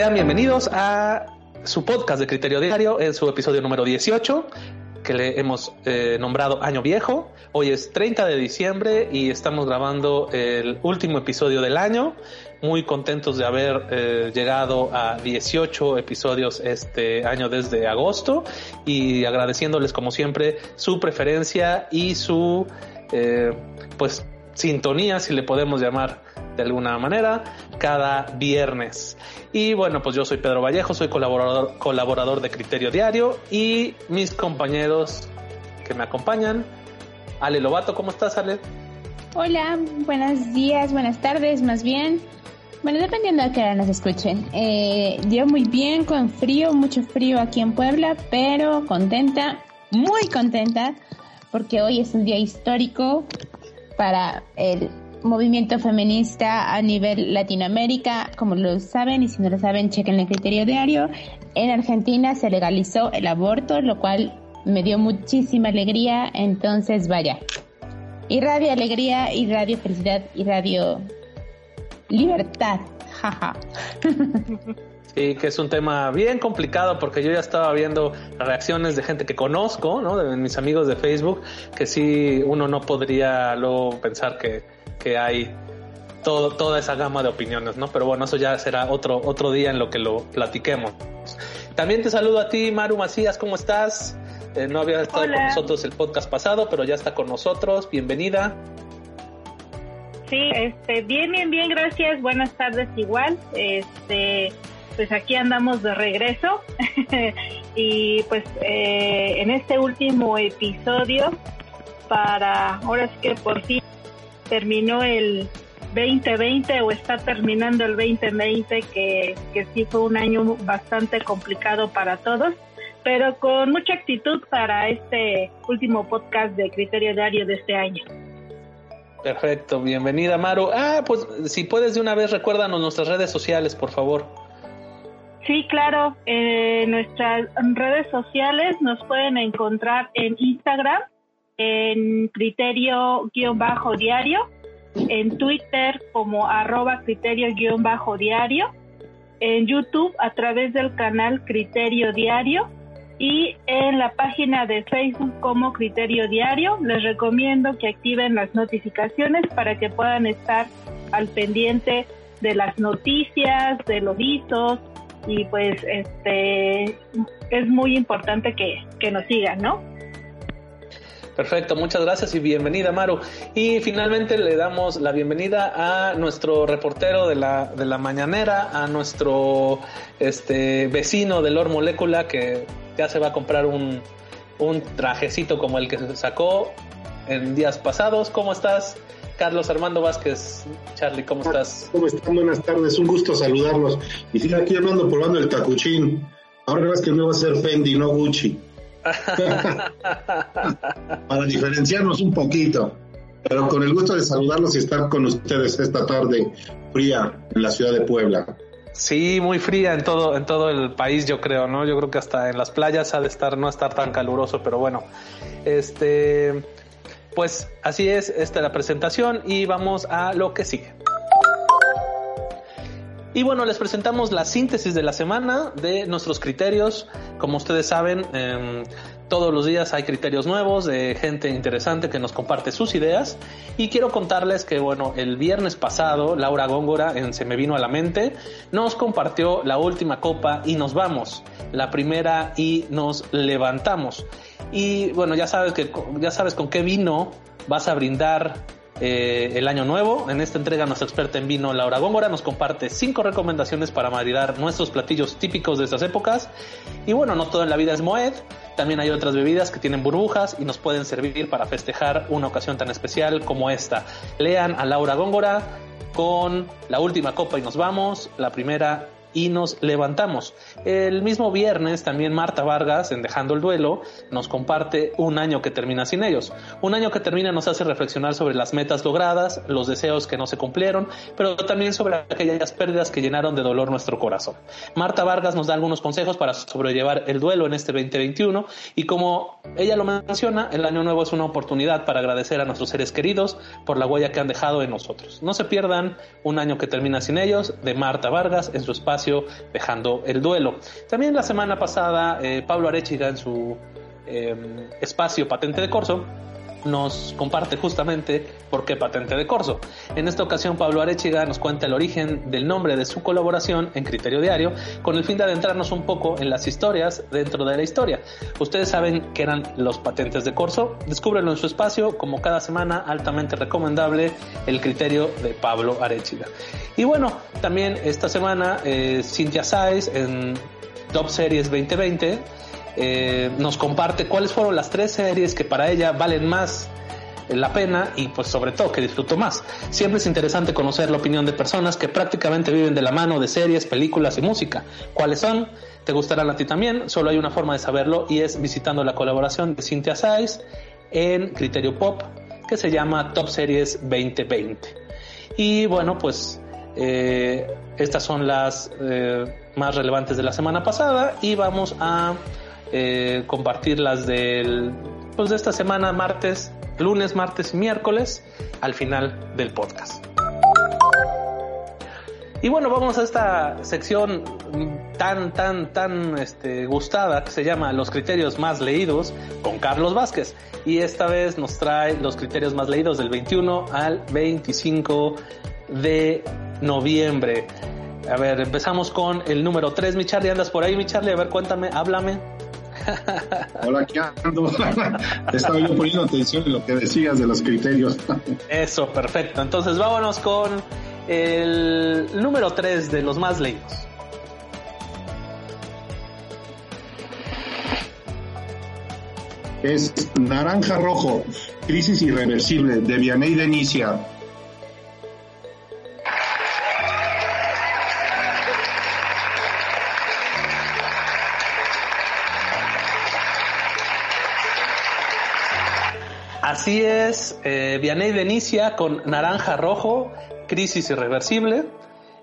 Sean bienvenidos a su podcast de Criterio Diario en su episodio número 18 que le hemos eh, nombrado Año Viejo. Hoy es 30 de diciembre y estamos grabando el último episodio del año. Muy contentos de haber eh, llegado a 18 episodios este año desde agosto y agradeciéndoles como siempre su preferencia y su eh, pues sintonía, si le podemos llamar de alguna manera, cada viernes. Y bueno, pues yo soy Pedro Vallejo, soy colaborador, colaborador de Criterio Diario y mis compañeros que me acompañan. Ale Lobato, ¿cómo estás, Ale? Hola, buenos días, buenas tardes, más bien. Bueno, dependiendo de qué hora nos escuchen. Eh, yo muy bien, con frío, mucho frío aquí en Puebla, pero contenta, muy contenta, porque hoy es un día histórico para el movimiento feminista a nivel Latinoamérica, como lo saben, y si no lo saben, chequen el criterio diario. En Argentina se legalizó el aborto, lo cual me dio muchísima alegría, entonces vaya. Y radio alegría, y radio felicidad, y radio libertad, jaja. Sí, que es un tema bien complicado porque yo ya estaba viendo reacciones de gente que conozco, ¿no? De mis amigos de Facebook, que sí uno no podría luego pensar que, que hay todo, toda esa gama de opiniones, ¿no? Pero bueno, eso ya será otro, otro día en lo que lo platiquemos. También te saludo a ti, Maru Macías, ¿cómo estás? Eh, no había estado con nosotros el podcast pasado, pero ya está con nosotros. Bienvenida. Sí, este, bien, bien, bien, gracias. Buenas tardes igual. Este, pues aquí andamos de regreso y pues eh, en este último episodio para ahora es que por fin terminó el 2020 o está terminando el 2020 que, que sí fue un año bastante complicado para todos pero con mucha actitud para este último podcast de Criterio Diario de este año. Perfecto, bienvenida Maru. Ah, pues si puedes de una vez recuérdanos nuestras redes sociales, por favor. Sí, claro. En nuestras redes sociales nos pueden encontrar en Instagram, en criterio-diario, en Twitter como arroba criterio-diario, en YouTube a través del canal Criterio Diario y en la página de Facebook como Criterio Diario. Les recomiendo que activen las notificaciones para que puedan estar al pendiente de las noticias, de los hitos, y pues este es muy importante que, que nos sigan, ¿no? Perfecto, muchas gracias y bienvenida Maru. Y finalmente le damos la bienvenida a nuestro reportero de la, de la mañanera, a nuestro este vecino de Lor Molécula que ya se va a comprar un, un trajecito como el que se sacó en días pasados. ¿Cómo estás? Carlos Armando Vázquez. Charlie, ¿cómo estás? ¿Cómo están? Buenas tardes, un gusto saludarlos. Y sigue aquí hablando probando el tacuchín. Ahora ves que no va a ser Fendi, no Gucci. Para diferenciarnos un poquito. Pero con el gusto de saludarlos y estar con ustedes esta tarde fría en la ciudad de Puebla. Sí, muy fría en todo, en todo el país, yo creo, ¿no? Yo creo que hasta en las playas ha de estar, no estar tan caluroso, pero bueno. Este, pues así es, esta es la presentación y vamos a lo que sigue. Y bueno, les presentamos la síntesis de la semana de nuestros criterios. Como ustedes saben, eh, todos los días hay criterios nuevos de gente interesante que nos comparte sus ideas. Y quiero contarles que, bueno, el viernes pasado, Laura Góngora en Se me vino a la mente, nos compartió la última copa y nos vamos. La primera y nos levantamos. Y bueno, ya sabes que ya sabes con qué vino vas a brindar eh, el año nuevo. En esta entrega nuestra experta en vino Laura Góngora nos comparte cinco recomendaciones para maridar nuestros platillos típicos de estas épocas. Y bueno, no todo en la vida es Moed, también hay otras bebidas que tienen burbujas y nos pueden servir para festejar una ocasión tan especial como esta. Lean a Laura Góngora con la última copa y nos vamos. La primera y nos levantamos. El mismo viernes también Marta Vargas, en Dejando el Duelo, nos comparte un año que termina sin ellos. Un año que termina nos hace reflexionar sobre las metas logradas, los deseos que no se cumplieron, pero también sobre aquellas pérdidas que llenaron de dolor nuestro corazón. Marta Vargas nos da algunos consejos para sobrellevar el duelo en este 2021 y como ella lo menciona, el año nuevo es una oportunidad para agradecer a nuestros seres queridos por la huella que han dejado en nosotros. No se pierdan un año que termina sin ellos de Marta Vargas en su espacio dejando el duelo. También la semana pasada, eh, Pablo Arechiga en su em, espacio Patente de Corso nos comparte justamente por qué patente de corso. En esta ocasión, Pablo Arechiga nos cuenta el origen del nombre de su colaboración en Criterio Diario, con el fin de adentrarnos un poco en las historias dentro de la historia. Ustedes saben que eran los patentes de corso, descúbrenlo en su espacio, como cada semana, altamente recomendable el criterio de Pablo Arechiga. Y bueno, también esta semana, eh, en Top Series 2020 eh, nos comparte cuáles fueron las tres series que para ella valen más la pena y pues sobre todo que disfruto más. Siempre es interesante conocer la opinión de personas que prácticamente viven de la mano de series, películas y música. ¿Cuáles son? ¿Te gustarán a ti también? Solo hay una forma de saberlo y es visitando la colaboración de Cynthia Saiz en Criterio Pop que se llama Top Series 2020. Y bueno, pues eh, estas son las eh, más relevantes de la semana pasada y vamos a eh, compartir las del, pues de esta semana, martes, lunes, martes y miércoles, al final del podcast. Y bueno, vamos a esta sección tan, tan, tan este, gustada que se llama Los criterios más leídos con Carlos Vázquez. Y esta vez nos trae los criterios más leídos del 21 al 25 de noviembre. A ver, empezamos con el número 3. Mi Charlie, ¿andas por ahí, mi Charlie? A ver, cuéntame, háblame. Hola, ¿qué ando? Estaba yo poniendo atención en lo que decías de los criterios. Eso, perfecto. Entonces vámonos con el número 3 de los más leídos. Es Naranja Rojo, Crisis Irreversible, de Vianney Denicia. Así es, eh, Vianney Denicia con Naranja Rojo, Crisis Irreversible,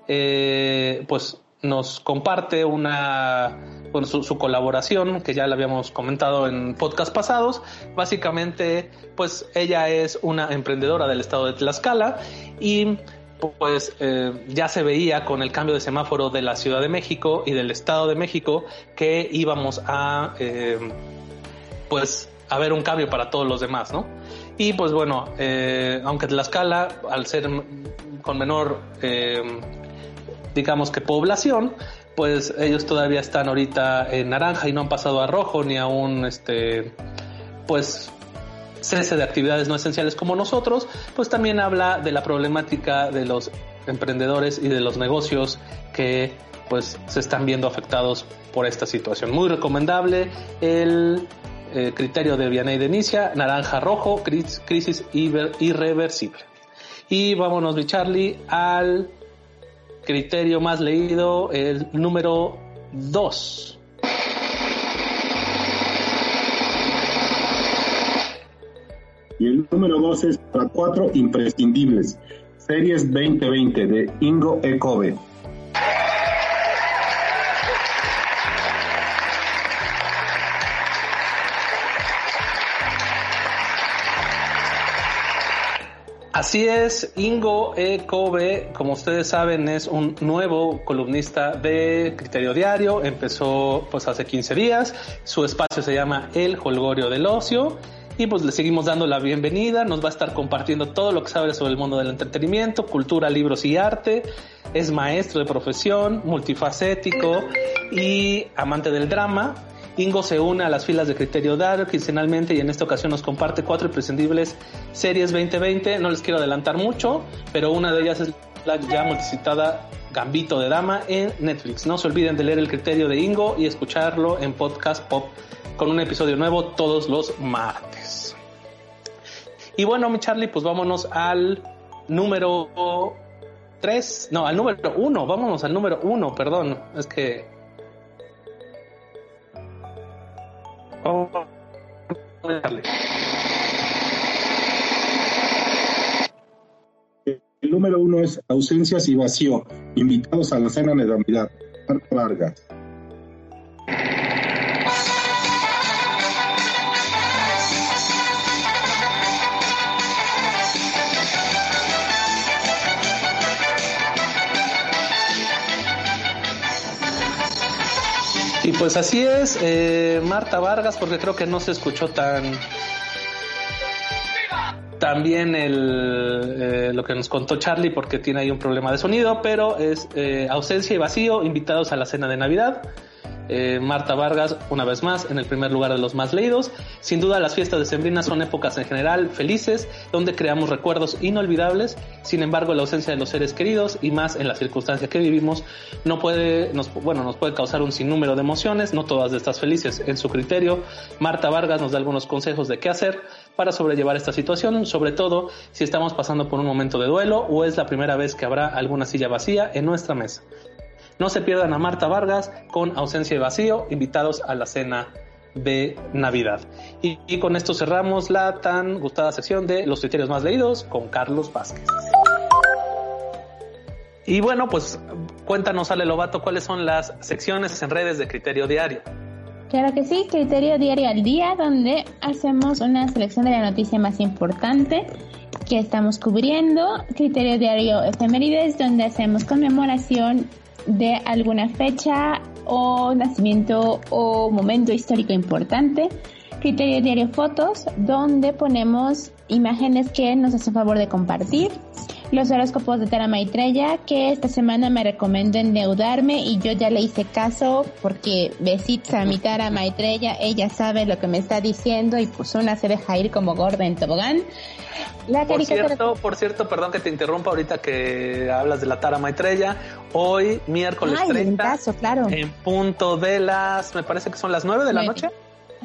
eh, pues nos comparte una con su, colaboración que ya le habíamos comentado en podcast pasados. Básicamente, pues ella es una emprendedora del estado de Tlaxcala y pues eh, ya se veía con el cambio de semáforo de la Ciudad de México y del Estado de México que íbamos a eh, pues a ver un cambio para todos los demás, ¿no? Y pues bueno, eh, aunque Tlaxcala, al ser con menor, eh, digamos que población, pues ellos todavía están ahorita en naranja y no han pasado a rojo ni a un, este, pues cese de actividades no esenciales como nosotros, pues también habla de la problemática de los emprendedores y de los negocios que pues se están viendo afectados por esta situación. Muy recomendable el eh, criterio de Vianney de Inicia, naranja rojo, crisis irreversible. Y vámonos, mi Charlie, al criterio más leído, el número 2. Y el número 2 es para cuatro imprescindibles. Series 2020 de Ingo Ecobe. Así es, Ingo E. Kobe, como ustedes saben, es un nuevo columnista de Criterio Diario. Empezó pues hace 15 días. Su espacio se llama El Holgorio del Ocio. Y pues le seguimos dando la bienvenida. Nos va a estar compartiendo todo lo que sabe sobre el mundo del entretenimiento, cultura, libros y arte. Es maestro de profesión, multifacético y amante del drama. Ingo se une a las filas de Criterio Diario quincenalmente y en esta ocasión nos comparte cuatro imprescindibles series 2020. No les quiero adelantar mucho, pero una de ellas es la ya multicitada Gambito de Dama en Netflix. No se olviden de leer el criterio de Ingo y escucharlo en Podcast Pop con un episodio nuevo todos los martes. Y bueno, mi Charlie, pues vámonos al número 3, no, al número 1, vámonos al número 1, perdón, es que El número uno es ausencias y vacío. Invitados a la cena de Navidad. Marta. Y pues así es, eh, Marta Vargas, porque creo que no se escuchó tan también el, eh, lo que nos contó Charlie, porque tiene ahí un problema de sonido, pero es eh, ausencia y vacío, invitados a la cena de Navidad. Eh, Marta Vargas, una vez más, en el primer lugar de los más leídos. Sin duda, las fiestas de Sembrina son épocas en general felices, donde creamos recuerdos inolvidables. Sin embargo, la ausencia de los seres queridos y más en la circunstancia que vivimos, no puede, nos, bueno, nos puede causar un sinnúmero de emociones, no todas de estas felices. En su criterio, Marta Vargas nos da algunos consejos de qué hacer para sobrellevar esta situación, sobre todo si estamos pasando por un momento de duelo o es la primera vez que habrá alguna silla vacía en nuestra mesa. No se pierdan a Marta Vargas con ausencia y vacío, invitados a la cena de Navidad. Y, con esto cerramos la tan gustada sección de los criterios más leídos con Carlos Vázquez. Y bueno, pues cuéntanos, Ale Lobato, cuáles son las secciones en redes de Criterio Diario. Claro que sí, Criterio Diario al Día, donde hacemos una selección de la noticia más importante que estamos cubriendo. Criterio Diario Efemérides, donde hacemos conmemoración de alguna fecha o nacimiento o momento histórico importante. Criterio Diario Fotos, donde ponemos imágenes que nos hacen favor de compartir. Los horóscopos de Tara Maitreya, que esta semana me recomendó endeudarme y yo ya le hice caso porque besitos a mi Tara Maitreya, ella sabe lo que me está diciendo y pues una se deja ir como gorda en tobogán. por cierto, por cierto, perdón que te interrumpa ahorita que hablas de la Tara Maitreya. Hoy, miércoles 30, claro. en punto de las, me parece que son las 9 de la noche.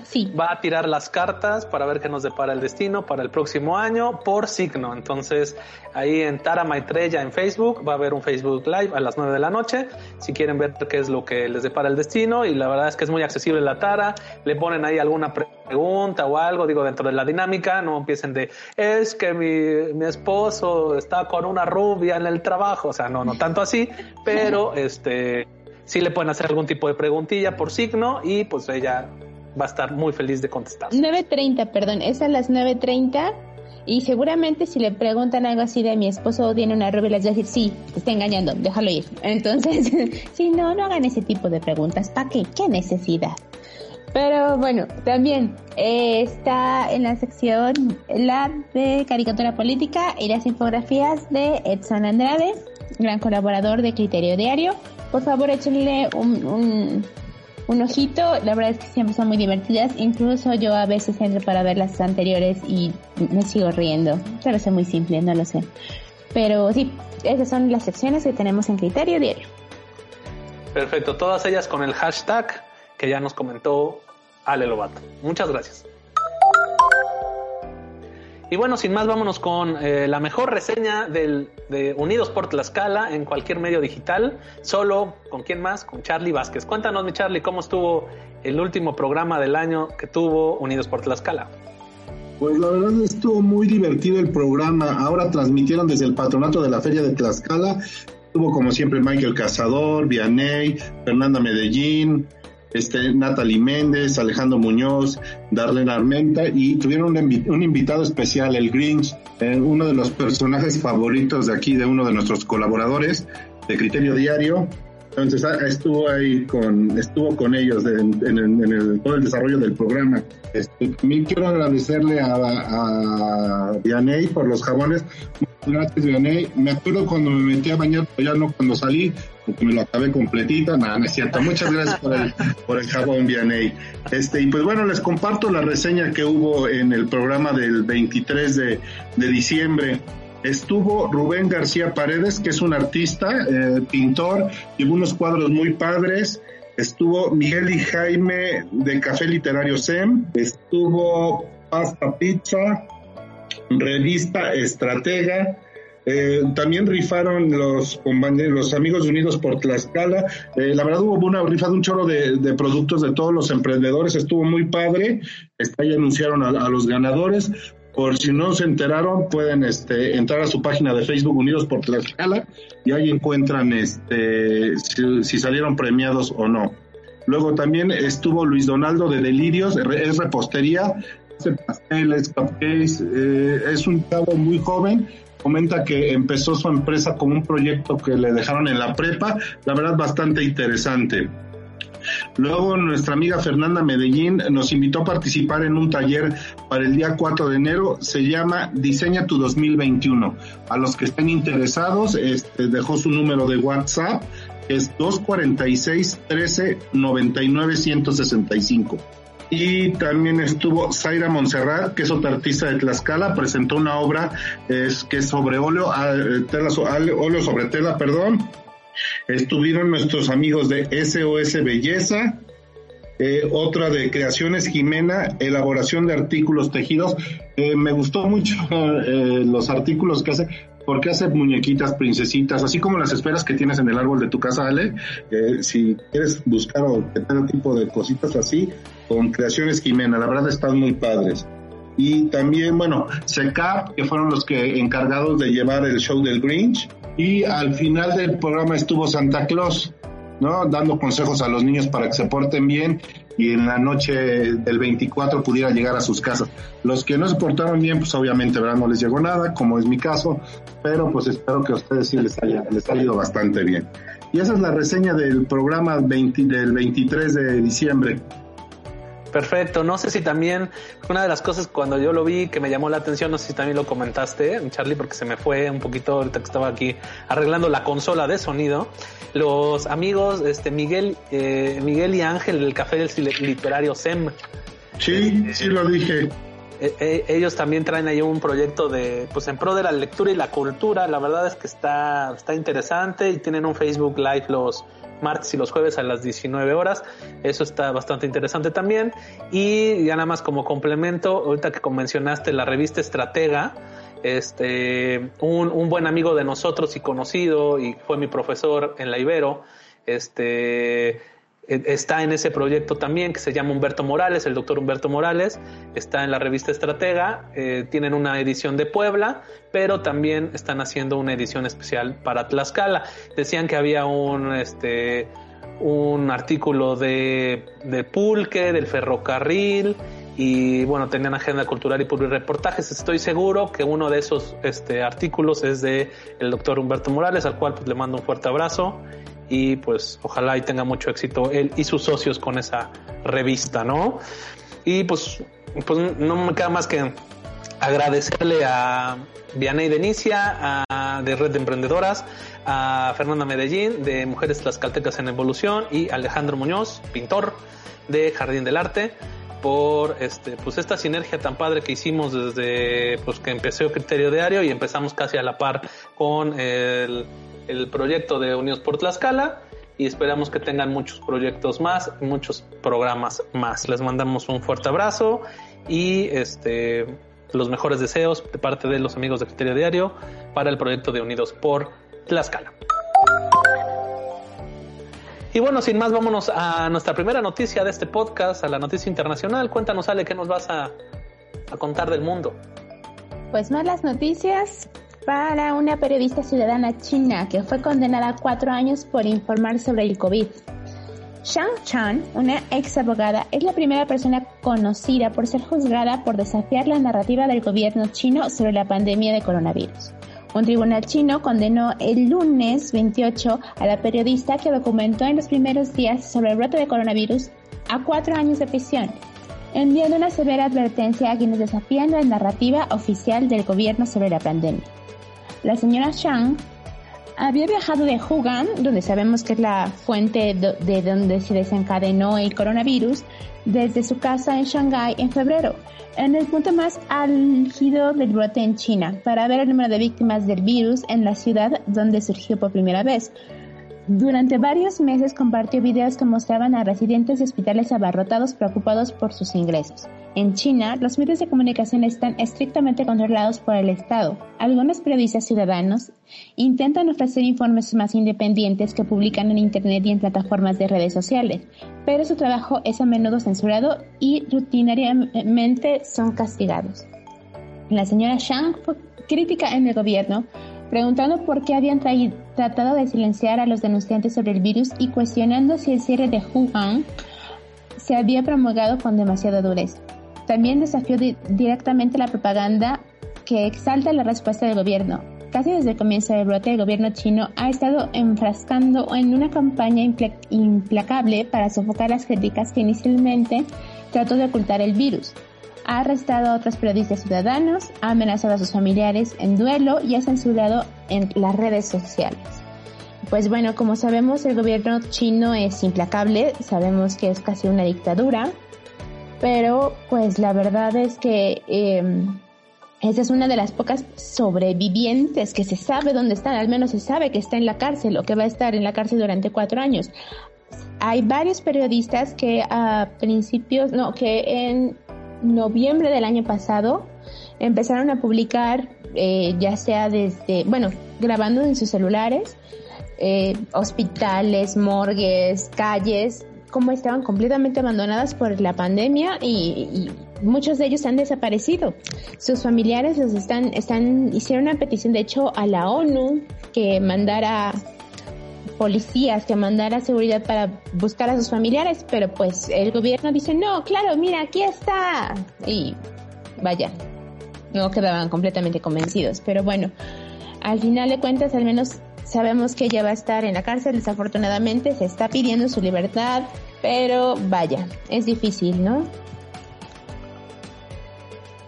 Sí. Va a tirar las cartas para ver qué nos depara el destino para el próximo año por signo. Entonces, ahí en Tara Maitreya en Facebook va a haber un Facebook Live a las 9 de la noche. Si quieren ver qué es lo que les depara el destino, y la verdad es que es muy accesible la Tara. Le ponen ahí alguna pregunta o algo, digo, dentro de la dinámica. No empiecen de, es que mi, mi esposo está con una rubia en el trabajo. O sea, no, no tanto así, pero este sí le pueden hacer algún tipo de preguntilla por signo y pues ella va a estar muy feliz de contestar. 9.30, perdón, es a las 9.30 y seguramente si le preguntan algo así de mi esposo tiene una rubia, les va a decir, sí, te está engañando, déjalo ir. Entonces, si no, no hagan ese tipo de preguntas, ¿para qué? ¿Qué necesidad? Pero bueno, también eh, está en la sección la de caricatura política y las infografías de Edson Andrade, gran colaborador de Criterio Diario. Por favor, échenle un un ojito. La verdad es que siempre son muy divertidas. Incluso yo a veces entro para ver las anteriores y me sigo riendo. Vez es muy simple, no lo sé. Pero sí, esas son las secciones que tenemos en Criterio Diario. Perfecto, todas ellas con el hashtag que ya nos comentó Ale Lobato. Muchas gracias. Y bueno, sin más, vámonos con eh, la mejor reseña del, de Unidos por Tlaxcala en cualquier medio digital. Solo, ¿con quién más? Con Charlie Vázquez. Cuéntanos, mi Charlie, cómo estuvo el último programa del año que tuvo Unidos por Tlaxcala. Pues la verdad estuvo muy divertido el programa. Ahora transmitieron desde el patronato de la Feria de Tlaxcala. Estuvo como siempre Michael Cazador, Vianey, Fernanda Medellín, este, Natalie Méndez, Alejandro Muñoz, Darlene Armenta y tuvieron un, invitado especial, el Grinch, eh, uno de los personajes favoritos de aquí, de uno de nuestros colaboradores de Criterio Diario. Entonces ah, estuvo ahí con, estuvo con ellos en, el, todo el desarrollo del programa. Este, también quiero agradecerle a, a Dianey por los jabones. Gracias, Vianey. Me acuerdo cuando me metí a bañar, pero ya no cuando salí, porque me lo acabé completita. Nada, es cierto. Muchas gracias por el, jabón, Vianey. Este, y pues bueno, les comparto la reseña que hubo en el programa del 23 de, de diciembre. Estuvo Rubén García Paredes, que es un artista, eh, pintor, y unos cuadros muy padres. Estuvo Miguel y Jaime de Café Literario SEM. Estuvo Pasta Pizza, revista Estratega. Eh, también rifaron los los amigos unidos por Tlaxcala. Eh, la verdad hubo una rifa de un chorro de, productos de todos los emprendedores, estuvo muy padre. Está, ahí anunciaron a, los ganadores. Por si no se enteraron, pueden este, entrar a su página de Facebook Unidos por Tlaxcala y ahí encuentran este, si salieron premiados o no. Luego también estuvo Luis Donaldo de Delirios, es repostería, pasteles, cupcakes, eh, es un chavo muy joven, comenta que empezó su empresa como un proyecto que le dejaron en la prepa, la verdad bastante interesante. Luego nuestra amiga Fernanda Medellín nos invitó a participar en un taller para el día 4 de enero. Se llama Diseña tu 2021. A los que estén interesados, este, dejó su número de WhatsApp, es 246 13 99 165. Y también estuvo Zaira Montserrat, que es otra artista de Tlaxcala, presentó una obra es, que es sobre óleo, ah, tela, óleo sobre tela, perdón, Estuvieron nuestros amigos de SOS Belleza, eh, otra de Creaciones Jimena, elaboración de artículos tejidos. Eh, me gustó mucho eh, los artículos que hace, porque hace muñequitas, princesitas, así como las esferas que tienes en el árbol de tu casa, Ale. si quieres buscar o tener tipo de cositas así, con Creaciones Jimena, la verdad están muy padres. Y también, bueno, SECAP, que fueron los que encargados de llevar el show del Grinch y al final del programa estuvo Santa Claus, ¿no? Dando consejos a los niños para que se porten bien y en la noche del 24 pudiera llegar a sus casas. Los que no se portaron bien, pues obviamente, ¿verdad? No les llegó nada, como es mi caso, pero pues espero que a ustedes sí les haya, les haya ido bastante bien. Y esa es la reseña del programa 20, del 23 de diciembre. Perfecto. No sé si también una de las cosas cuando yo lo vi que me llamó la atención, no sé si también lo comentaste, Charlie, porque se me fue un poquito ahorita que estaba aquí arreglando la consola de sonido. Los amigos, este Miguel, eh, Miguel y Ángel del Café del Literario SEM. Sí, sí lo dije. Eh, eh, ellos también traen ahí un proyecto de, pues en pro de la lectura y la cultura. La verdad es que está, está interesante y tienen un Facebook Live los, martes y los jueves a las 19 horas. Eso está bastante interesante también. Y ya nada más como complemento, ahorita que mencionaste la revista Estratega, este, un, un buen amigo de nosotros y conocido y fue mi profesor en la Ibero, este, está en ese proyecto también que se llama Humberto Morales, el doctor Humberto Morales, está en la revista Estratega, eh, tienen una edición de Puebla, pero también están haciendo una edición especial para Tlaxcala. Decían que había un, este, un artículo de, de Pulque, del ferrocarril, y bueno, tenían agenda cultural y reportajes. Estoy seguro que uno de esos este, artículos es de el doctor Humberto Morales, al cual pues, le mando un fuerte abrazo y pues ojalá y tenga mucho éxito él y sus socios con esa revista, ¿no? Y pues, pues no me queda más que agradecerle a Vianey Denicia, a, de Red de Emprendedoras, a Fernanda Medellín de Mujeres Tlaxcaltecas en Evolución y Alejandro Muñoz, pintor de Jardín del Arte por este pues esta sinergia tan padre que hicimos desde pues que empecé Criterio Diario y empezamos casi a la par con el el proyecto de Unidos por Tlaxcala y esperamos que tengan muchos proyectos más, muchos programas más. Les mandamos un fuerte abrazo y este los mejores deseos de parte de los amigos de Criterio Diario para el proyecto de Unidos por Tlaxcala. Y bueno, sin más, vámonos a nuestra primera noticia de este podcast, a la noticia internacional. Cuéntanos, Ale, ¿qué nos vas a, a contar del mundo? Pues malas noticias para una periodista ciudadana china que fue condenada a cuatro años por informar sobre el COVID. Shang Chan, una ex abogada, es la primera persona conocida por ser juzgada por desafiar la narrativa del gobierno chino sobre la pandemia de coronavirus. Un tribunal chino condenó el lunes 28 a la periodista que documentó en los primeros días sobre el brote de coronavirus a cuatro años de prisión, enviando una severa advertencia a quienes desafían la narrativa oficial del gobierno sobre la pandemia. La señora Shang había viajado de Wuhan, donde sabemos que es la fuente de donde se desencadenó el coronavirus, desde su casa en Shanghái en febrero, en el punto más álgido del brote en China, para ver el número de víctimas del virus en la ciudad donde surgió por primera vez. Durante varios meses compartió videos que mostraban a residentes de hospitales abarrotados preocupados por sus ingresos. En China, los medios de comunicación están estrictamente controlados por el Estado. Algunos periodistas ciudadanos intentan ofrecer informes más independientes que publican en Internet y en plataformas de redes sociales, pero su trabajo es a menudo censurado y rutinariamente son castigados. La señora Shang fue crítica en el gobierno, preguntando por qué habían tratado de silenciar a los denunciantes sobre el virus y cuestionando si el cierre de Wuhan se había promulgado con demasiada dureza. También desafió directamente la propaganda que exalta la respuesta del gobierno. casi desde el comienzo del brote, el gobierno chino ha estado enfrascando en una campaña implacable para sofocar las críticas que inicialmente trató de ocultar el virus. Ha arrestado a otros periodistas ciudadanos, ha amenazado a sus familiares en duelo y ha censurado en las redes sociales. Pues bueno, como sabemos, el gobierno chino es implacable, sabemos que es casi una dictadura, pero pues la verdad es que eh, esa es una de las pocas sobrevivientes que se sabe dónde están, al menos se sabe que está en la cárcel o que va a estar en la cárcel durante cuatro años. Hay varios periodistas que a principios, no, que en noviembre del año pasado empezaron a publicar, eh, ya sea desde, bueno, grabando en sus celulares, eh, hospitales, morgues, calles, como estaban completamente abandonadas por la pandemia y muchos de ellos han desaparecido. Sus familiares los están, están, hicieron una petición, de hecho, a la ONU que mandara policías, que mandara seguridad para buscar a sus familiares, pero pues el gobierno dice, no, claro, mira, aquí está. Y vaya, no quedaban completamente convencidos. Pero bueno, al final de cuentas, al menos sabemos que ella va a estar en la cárcel, desafortunadamente, se está pidiendo su libertad, pero vaya, es difícil, ¿no?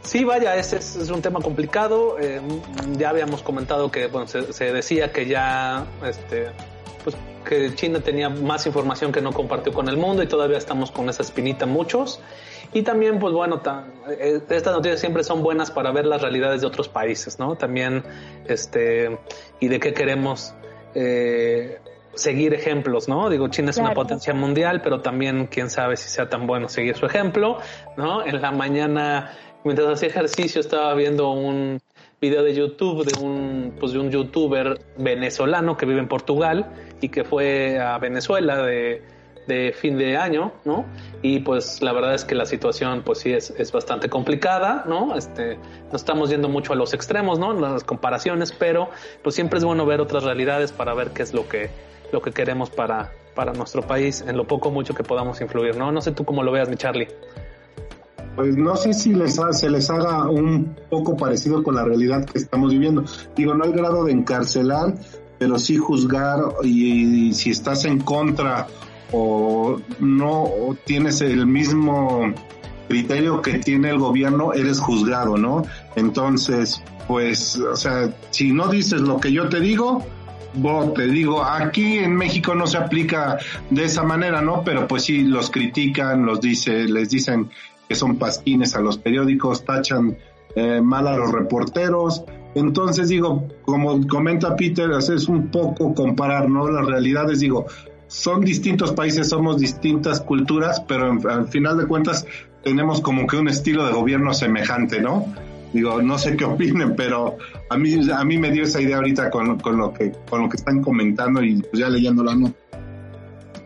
Sí, vaya, ese es, un tema complicado. Eh, ya habíamos comentado que bueno, se, decía que ya este, pues, que China tenía más información que no compartió con el mundo y todavía estamos con esa espinita muchos. Y también, pues bueno, eh, estas noticias siempre son buenas para ver las realidades de otros países, ¿no? También, este, y de qué queremos eh, seguir ejemplos, ¿no? Digo, China es una potencia mundial, pero también quién sabe si sea tan bueno seguir su ejemplo, ¿no? En la mañana mientras hacía ejercicio estaba viendo un video de YouTube de un, pues de un youtuber venezolano que vive en Portugal y que fue a Venezuela de, de fin de año, ¿no? Y pues la verdad es que la situación pues sí es, es bastante complicada, ¿no? Este, no estamos yendo mucho a los extremos, ¿no? Las comparaciones, pero pues siempre es bueno ver otras realidades para ver qué es lo que, lo que queremos para, para nuestro país, en lo poco mucho que podamos influir, ¿no? No sé tú cómo lo veas, mi Charlie. Pues no sé si les se les haga un poco parecido con la realidad que estamos viviendo. Digo, no hay grado de encarcelar, pero sí juzgar y, si estás en contra o no tienes el mismo criterio que tiene el gobierno, eres juzgado, ¿no? Entonces, pues, o sea, si no dices lo que yo te digo, vos te digo, aquí en México no se aplica de esa manera, ¿no? Pero pues sí, los critican, los dice, les dicen que son pasquines a los periódicos, tachan eh, mal a los reporteros. Entonces digo, como comenta Peter, es un poco comparar, ¿no? Las realidades, digo, son distintos países, somos distintas culturas, pero al final de cuentas tenemos como que un estilo de gobierno semejante, ¿no? Digo, no sé qué opinen, pero a mí, a mí me dio esa idea ahorita con, con lo que, con lo que están comentando y pues ya leyéndola, ¿no?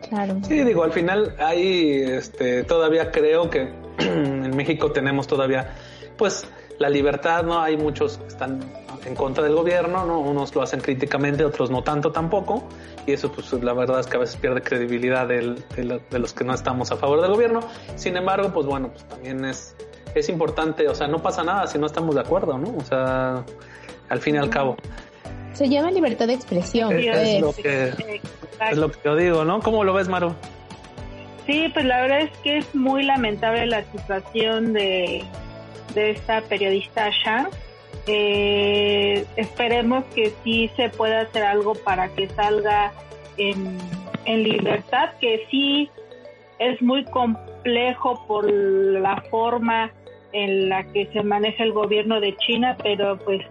Claro. Sí, digo, al final hay, este, todavía creo que en México tenemos todavía, pues, la libertad, ¿no? Hay muchos que están en contra del gobierno, ¿no? Unos lo hacen críticamente, otros no tanto tampoco. Y eso, pues, la verdad es que a veces pierde credibilidad de, los que no estamos a favor del gobierno. Sin embargo, pues bueno, pues también es, es importante, o sea, no pasa nada si no estamos de acuerdo, ¿no? O sea, al fin y al cabo. Se llama libertad de expresión. Es, es, lo, que, es lo que yo digo, ¿no? ¿Cómo lo ves, Maru? Sí, pues la verdad es que es muy lamentable la situación de, de esta periodista Shang. Eh, esperemos que sí se pueda hacer algo para que salga en, libertad, que sí es muy complejo por la forma en la que se maneja el gobierno de China, pero pues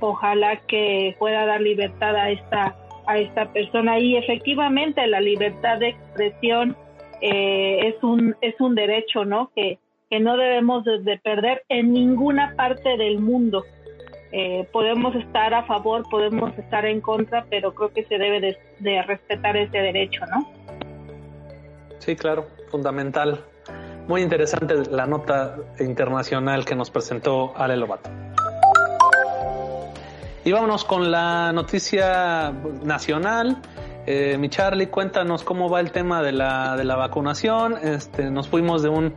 ojalá que pueda dar libertad a esta a esta persona. Y efectivamente la libertad de expresión eh, es un es un derecho no que, que no debemos de, perder en ninguna parte del mundo eh, podemos estar a favor podemos estar en contra pero creo que se debe de, respetar ese derecho no sí claro fundamental muy interesante la nota internacional que nos presentó Ale Lobato y vámonos con la noticia nacional eh, mi Charlie, cuéntanos cómo va el tema de la, de la vacunación. Este, nos fuimos de un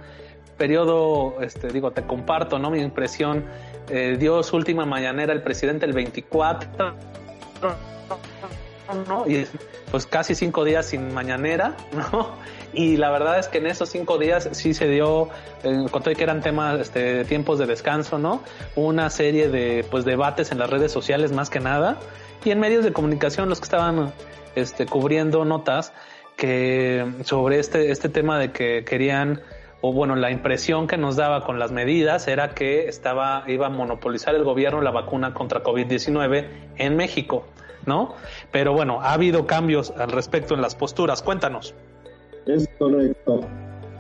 periodo, este, digo, te comparto, ¿no? Mi impresión, eh, dio su última mañanera el presidente el 24, ¿no? Y pues casi cinco días sin mañanera, ¿no? Y la verdad es que en esos cinco días sí se dio, eh, conté que eran temas, este, tiempos de descanso, ¿no? Una serie de, pues, debates en las redes sociales más que nada, y en medios de comunicación los que estaban, este, cubriendo notas que sobre este, este tema de que querían o bueno, la impresión que nos daba con las medidas era que estaba, iba a monopolizar el gobierno la vacuna contra COVID-19 en México, ¿no? Pero bueno, ha habido cambios al respecto en las posturas. Cuéntanos. Es correcto.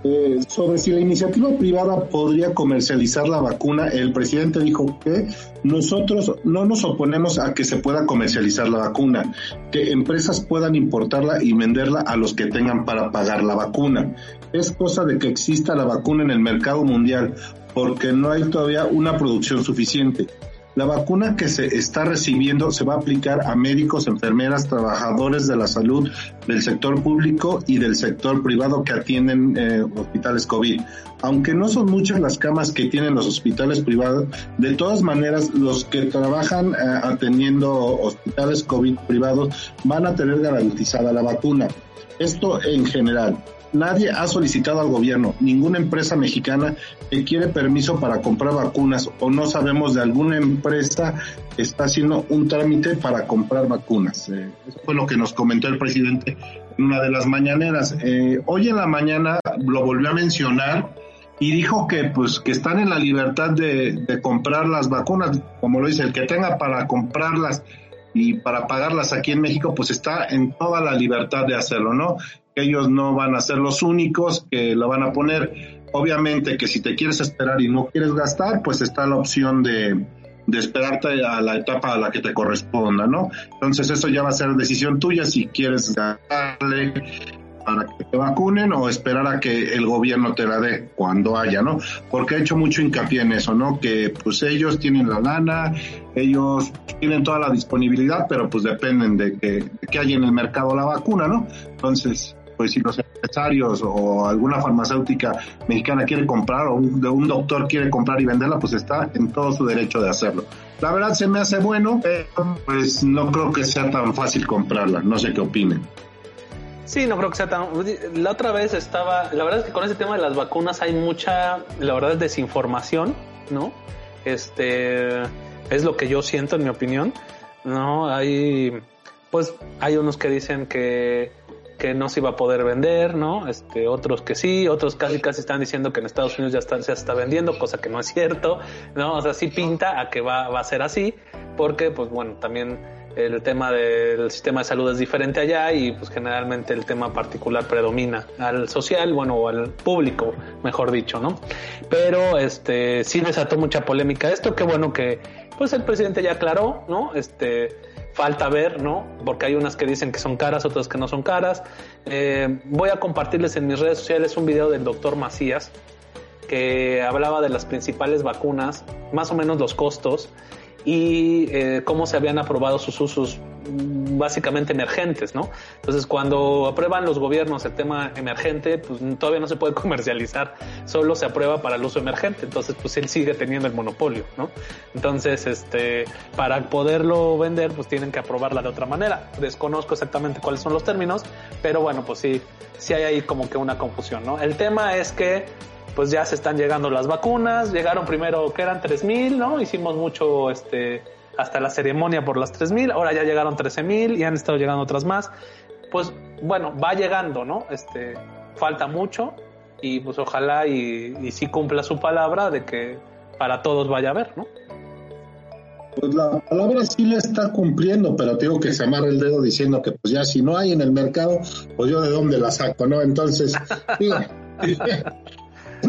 Eh, sobre si la iniciativa privada podría comercializar la vacuna, el presidente dijo que nosotros no nos oponemos a que se pueda comercializar la vacuna, que empresas puedan importarla y venderla a los que tengan para pagar la vacuna. Es cosa de que exista la vacuna en el mercado mundial, porque no hay todavía una producción suficiente. La vacuna que se está recibiendo se va a aplicar a médicos, enfermeras, trabajadores de la salud del sector público y del sector privado que atienden eh, hospitales COVID. Aunque no son muchas las camas que tienen los hospitales privados, de todas maneras los que trabajan eh, atendiendo hospitales COVID privados van a tener garantizada la vacuna. Esto en general. Nadie ha solicitado al gobierno, ninguna empresa mexicana que quiere permiso para comprar vacunas o no sabemos de alguna empresa que está haciendo un trámite para comprar vacunas. Eh, eso fue lo que nos comentó el presidente en una de las mañaneras. Eh, hoy en la mañana lo volvió a mencionar y dijo que pues que están en la libertad de, de comprar las vacunas, como lo dice, el que tenga para comprarlas y para pagarlas aquí en México, pues está en toda la libertad de hacerlo, ¿no? Ellos no van a ser los únicos que lo van a poner. Obviamente que si te quieres esperar y no quieres gastar, pues está la opción de, de esperarte a la etapa a la que te corresponda, ¿no? Entonces eso ya va a ser decisión tuya si quieres darle para que te vacunen o esperar a que el gobierno te la dé cuando haya, ¿no? Porque he hecho mucho hincapié en eso, ¿no? Que pues ellos tienen la lana, ellos tienen toda la disponibilidad, pero pues dependen de que, de que haya en el mercado la vacuna, ¿no? Entonces, pues si los empresarios o alguna farmacéutica mexicana quiere comprar o un, un, doctor quiere comprar y venderla, pues está en todo su derecho de hacerlo. La verdad se me hace bueno, pero pues no creo que sea tan fácil comprarla, no sé qué opinen. Sí, no creo que sea tan... La otra vez estaba... La verdad es que con ese tema de las vacunas hay mucha, la verdad, desinformación, ¿no? Este... Es lo que yo siento, en mi opinión, ¿no? Hay... Pues hay unos que dicen que que no se iba a poder vender, ¿no? Este, otros que sí, otros casi casi están diciendo que en Estados Unidos ya está, se está vendiendo, cosa que no es cierto, ¿no? O sea, sí pinta a que va, va a ser así, porque, pues bueno, también el tema del sistema de salud es diferente allá y pues generalmente el tema particular predomina al social, bueno, o al público, mejor dicho, ¿no? Pero este sí desató mucha polémica esto, qué bueno que pues el presidente ya aclaró, ¿no? Este falta ver, ¿no? Porque hay unas que dicen que son caras, otras que no son caras. Eh, voy a compartirles en mis redes sociales un video del doctor Macías que hablaba de las principales vacunas, más o menos los costos y eh, cómo se habían aprobado sus usos básicamente emergentes, ¿no? Entonces, cuando aprueban los gobiernos el tema emergente, pues todavía no se puede comercializar, solo se aprueba para el uso emergente, entonces pues él sigue teniendo el monopolio, ¿no? Entonces, este, para poderlo vender, pues tienen que aprobarla de otra manera. Desconozco exactamente cuáles son los términos, pero bueno, pues sí, sí hay ahí como que una confusión, ¿no? El tema es que pues ya se están llegando las vacunas, llegaron primero que eran 3000, ¿no? Hicimos mucho este hasta la ceremonia por las 3000, ahora ya llegaron 13000 y han estado llegando otras más. Pues bueno, va llegando, ¿no? Este falta mucho y pues ojalá y, y sí cumpla su palabra de que para todos vaya a haber, ¿no? Pues la palabra sí la está cumpliendo, pero tengo que se el dedo diciendo que pues ya si no hay en el mercado, pues yo de dónde la saco, ¿no? Entonces, digo,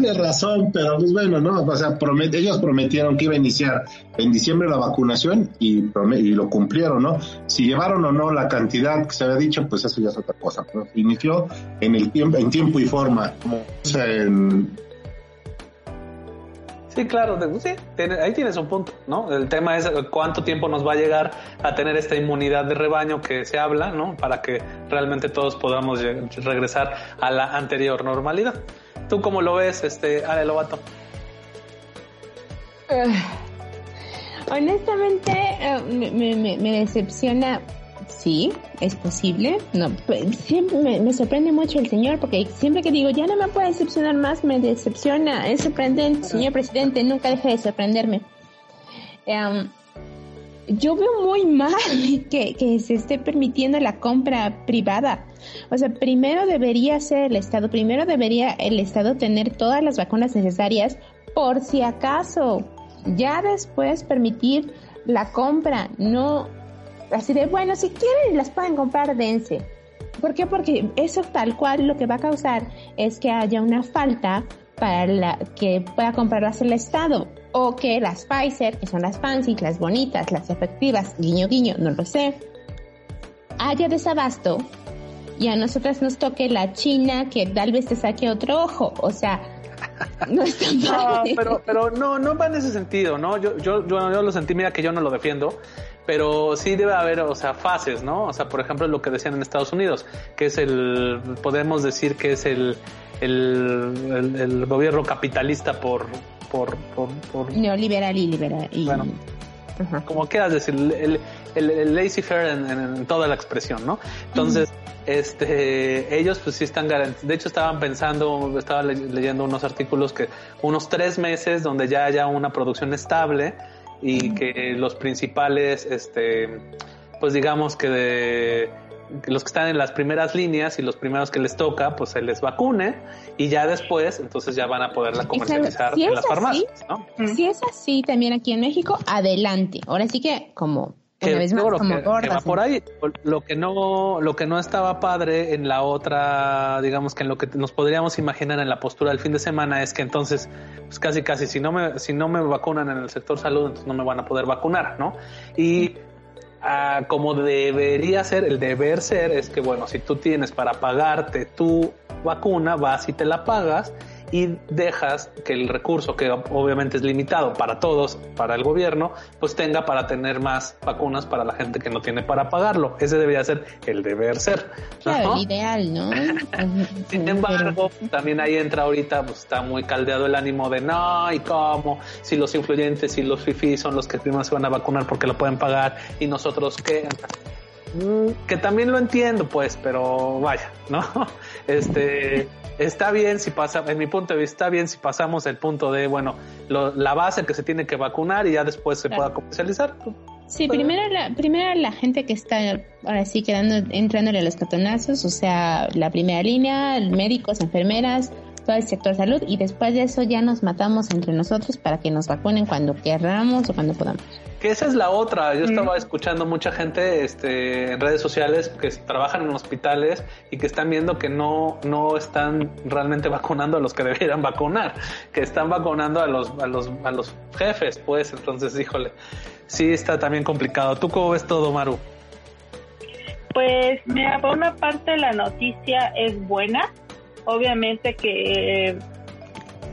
tiene razón, pero pues bueno, ¿no? O sea, ellos prometieron que iba a iniciar en diciembre la vacunación y, y lo cumplieron, ¿no? Si llevaron o no la cantidad que se había dicho, pues eso ya es otra cosa. Inició en el tiempo, en tiempo y forma. Sí, claro, sí, ahí tienes un punto, ¿no? El tema es cuánto tiempo nos va a llegar a tener esta inmunidad de rebaño que se habla, ¿no? Para que realmente todos podamos regresar a la anterior normalidad. ¿Tú cómo lo ves, este, Ale Lobato? honestamente, eh, me, decepciona. Sí, es posible. No, pues, me, sorprende mucho el señor porque siempre que digo ya no me puede decepcionar más, me decepciona. Es sorprendente, señor presidente, nunca deja de sorprenderme. Em, yo veo muy mal que, se esté permitiendo la compra privada. O sea, primero debería ser el Estado, primero debería el Estado tener todas las vacunas necesarias por si acaso. Ya después permitir la compra, no así de, bueno, si quieren las pueden comprar, dense. ¿Por qué? Porque eso tal cual lo que va a causar es que haya una falta para la que pueda comprarlas el Estado o que las Pfizer, que son las fancy, las bonitas, las efectivas, guiño guiño, no lo sé, haya desabasto y a nosotras nos toque la China que tal vez te saque otro ojo, o sea, no está No, pero, pero no, no va en ese sentido, ¿no? Yo, yo, yo, yo lo sentí, mira que yo no lo defiendo, pero sí debe haber, o sea, fases, ¿no? O sea, por ejemplo, lo que decían en Estados Unidos, que es el, podemos decir que es el, el, el gobierno capitalista por, por, neoliberal y liberal. Y... Bueno, como quieras decir, el, el, lazy fair en, toda la expresión, ¿no? Entonces, este, ellos pues sí están garantizados. De hecho, estaban pensando, estaba leyendo unos artículos que unos tres meses donde ya haya una producción estable y que los principales, este, pues digamos que de los que están en las primeras líneas y los primeros que les toca, pues se les vacune y ya después, entonces ya van a poderla comercializar en las farmacias, ¿no? Si es así también aquí en México, adelante. Ahora sí que como una vez más, como va por ahí. Lo que no, lo que no estaba padre en la otra, digamos que en lo que nos podríamos imaginar en la postura del fin de semana es que entonces, pues casi casi si no me, si no me vacunan en el sector salud, entonces no me van a poder vacunar, ¿no? Y como debería ser, el deber ser es que, bueno, si tú tienes para pagarte tu vacuna, vas y te la pagas y dejas que el recurso, que obviamente es limitado para todos, para el gobierno, pues tenga para tener más vacunas para la gente que no tiene para pagarlo. Ese debería ser el deber ser. Claro, el ideal, ¿no? Sin embargo, también ahí entra ahorita, pues está muy caldeado el ánimo de no, y cómo, si los influyentes y los fifis son los que primero se van a vacunar porque lo pueden pagar y nosotros qué que también lo entiendo pues pero vaya no este está bien si pasa, en mi punto de vista, está bien si pasamos el punto de, bueno, la base que se tiene que vacunar y ya después se pueda comercializar. Sí, primero la, primero la gente que está ahora sí quedando, entrándole a los catonazos, o sea, la primera línea, médicos, enfermeras, todo el sector salud y después de eso ya nos matamos entre nosotros para que nos vacunen cuando querramos o cuando podamos. Que esa es la otra. Yo estaba escuchando mucha gente este, en redes sociales que trabajan en hospitales y que están viendo que no, no están realmente vacunando a los que debieran vacunar, que están vacunando a los, a los, a los jefes, pues. Entonces, híjole, sí está también complicado. ¿Tú cómo ves todo, Maru? Pues, mira, por una parte la noticia es buena. Obviamente que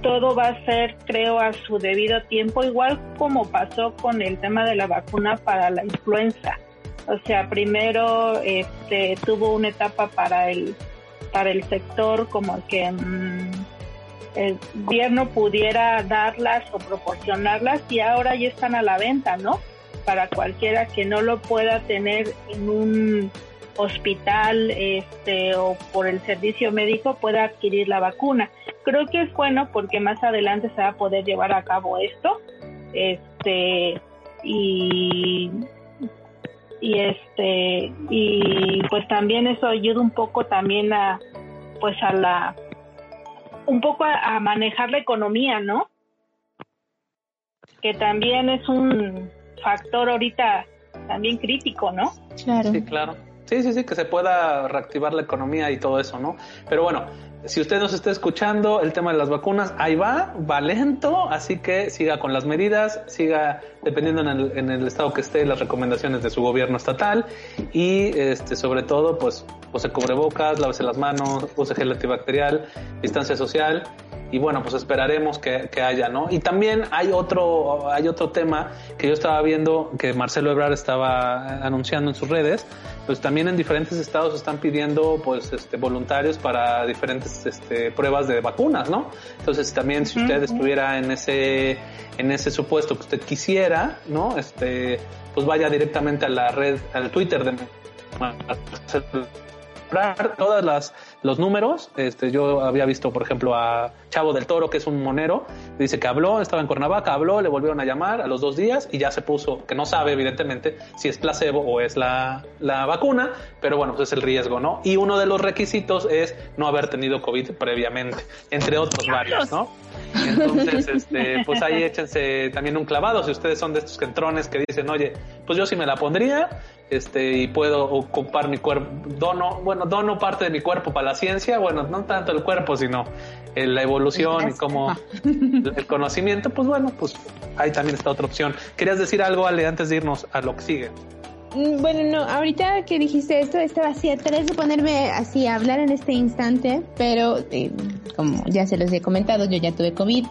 todo va a ser, creo, a su debido tiempo, igual como pasó con el tema de la vacuna para la influenza. O sea, primero este, tuvo una etapa para el, para el sector como que mm, el gobierno pudiera darlas o proporcionarlas y ahora ya están a la venta, ¿no? Para cualquiera que no lo pueda tener en un hospital este, o por el servicio médico pueda adquirir la vacuna. Creo que es bueno porque más adelante se va a poder llevar a cabo esto. Este y y este y pues también eso ayuda un poco también a pues a la un poco a, manejar la economía, ¿no? Que también es un factor ahorita también crítico, ¿no? Claro. Sí, claro. Sí, sí, sí, que se pueda reactivar la economía y todo eso, ¿no? Pero bueno, si usted nos está escuchando, el tema de las vacunas, ahí va, va lento, así que siga con las medidas, siga dependiendo en el, en el estado que esté las recomendaciones de su gobierno estatal y este sobre todo pues use cubrebocas, lávese las manos, use gel antibacterial, distancia social y bueno pues esperaremos que, que, haya, ¿no? Y también hay otro, hay otro tema que yo estaba viendo que Marcelo Ebrard estaba anunciando en sus redes pues también en diferentes estados están pidiendo pues este voluntarios para diferentes este, pruebas de vacunas, ¿no? Entonces también si usted estuviera en ese en ese supuesto que usted quisiera, ¿no? Este pues vaya directamente a la red al Twitter de todas las los números. Este, yo había visto, por ejemplo, a Chavo del Toro, que es un monero, dice que habló, estaba en Cuernavaca, habló, le volvieron a llamar a los dos días y ya se puso, que no sabe, evidentemente, si es placebo o es la, la vacuna, pero bueno, pues es el riesgo, ¿no? Y uno de los requisitos es no haber tenido COVID previamente, entre otros varios, ¿no? Entonces, este, pues ahí échense también un clavado. Si ustedes son de estos centrones que dicen, oye, pues yo sí me la pondría, este, y puedo ocupar mi cuerpo, dono, bueno, dono parte de mi cuerpo para la ciencia, bueno, no tanto el cuerpo, sino la evolución y como el conocimiento, pues bueno, pues ahí también está otra opción. ¿Querías decir algo, Ale, antes de irnos a lo que sigue? Mm, bueno, no, ahorita que dijiste esto, estaba así atrás de ponerme así a hablar en este instante, pero eh, como ya se los he comentado, yo ya tuve COVID.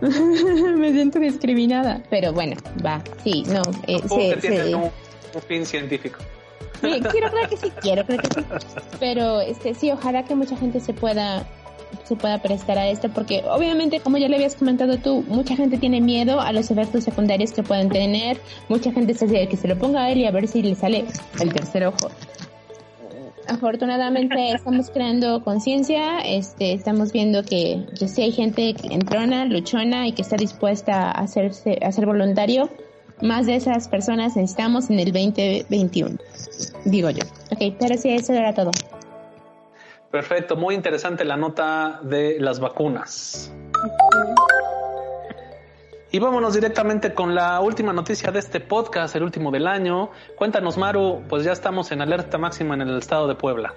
Me siento discriminada, pero bueno, va, sí, no. Eh, se, un, fin científico. Sí, quiero creer que sí, quiero creer que sí. Pero este, sí, ojalá que mucha gente se pueda se pueda prestar a esto porque obviamente como ya le habías comentado tú mucha gente tiene miedo a los efectos secundarios que pueden tener mucha gente se dice que se lo ponga a él y a ver si le sale el tercer ojo afortunadamente estamos creando conciencia este estamos viendo que pues, sí hay gente entrona luchona y que está dispuesta a hacerse a ser voluntario más de esas personas necesitamos en el 2021 digo yo ok pero sí eso era todo Perfecto, muy interesante la nota de las vacunas. Y vámonos directamente con la última noticia de este podcast, el último del año. Cuéntanos, Maru, pues ya estamos en alerta máxima en el estado de Puebla.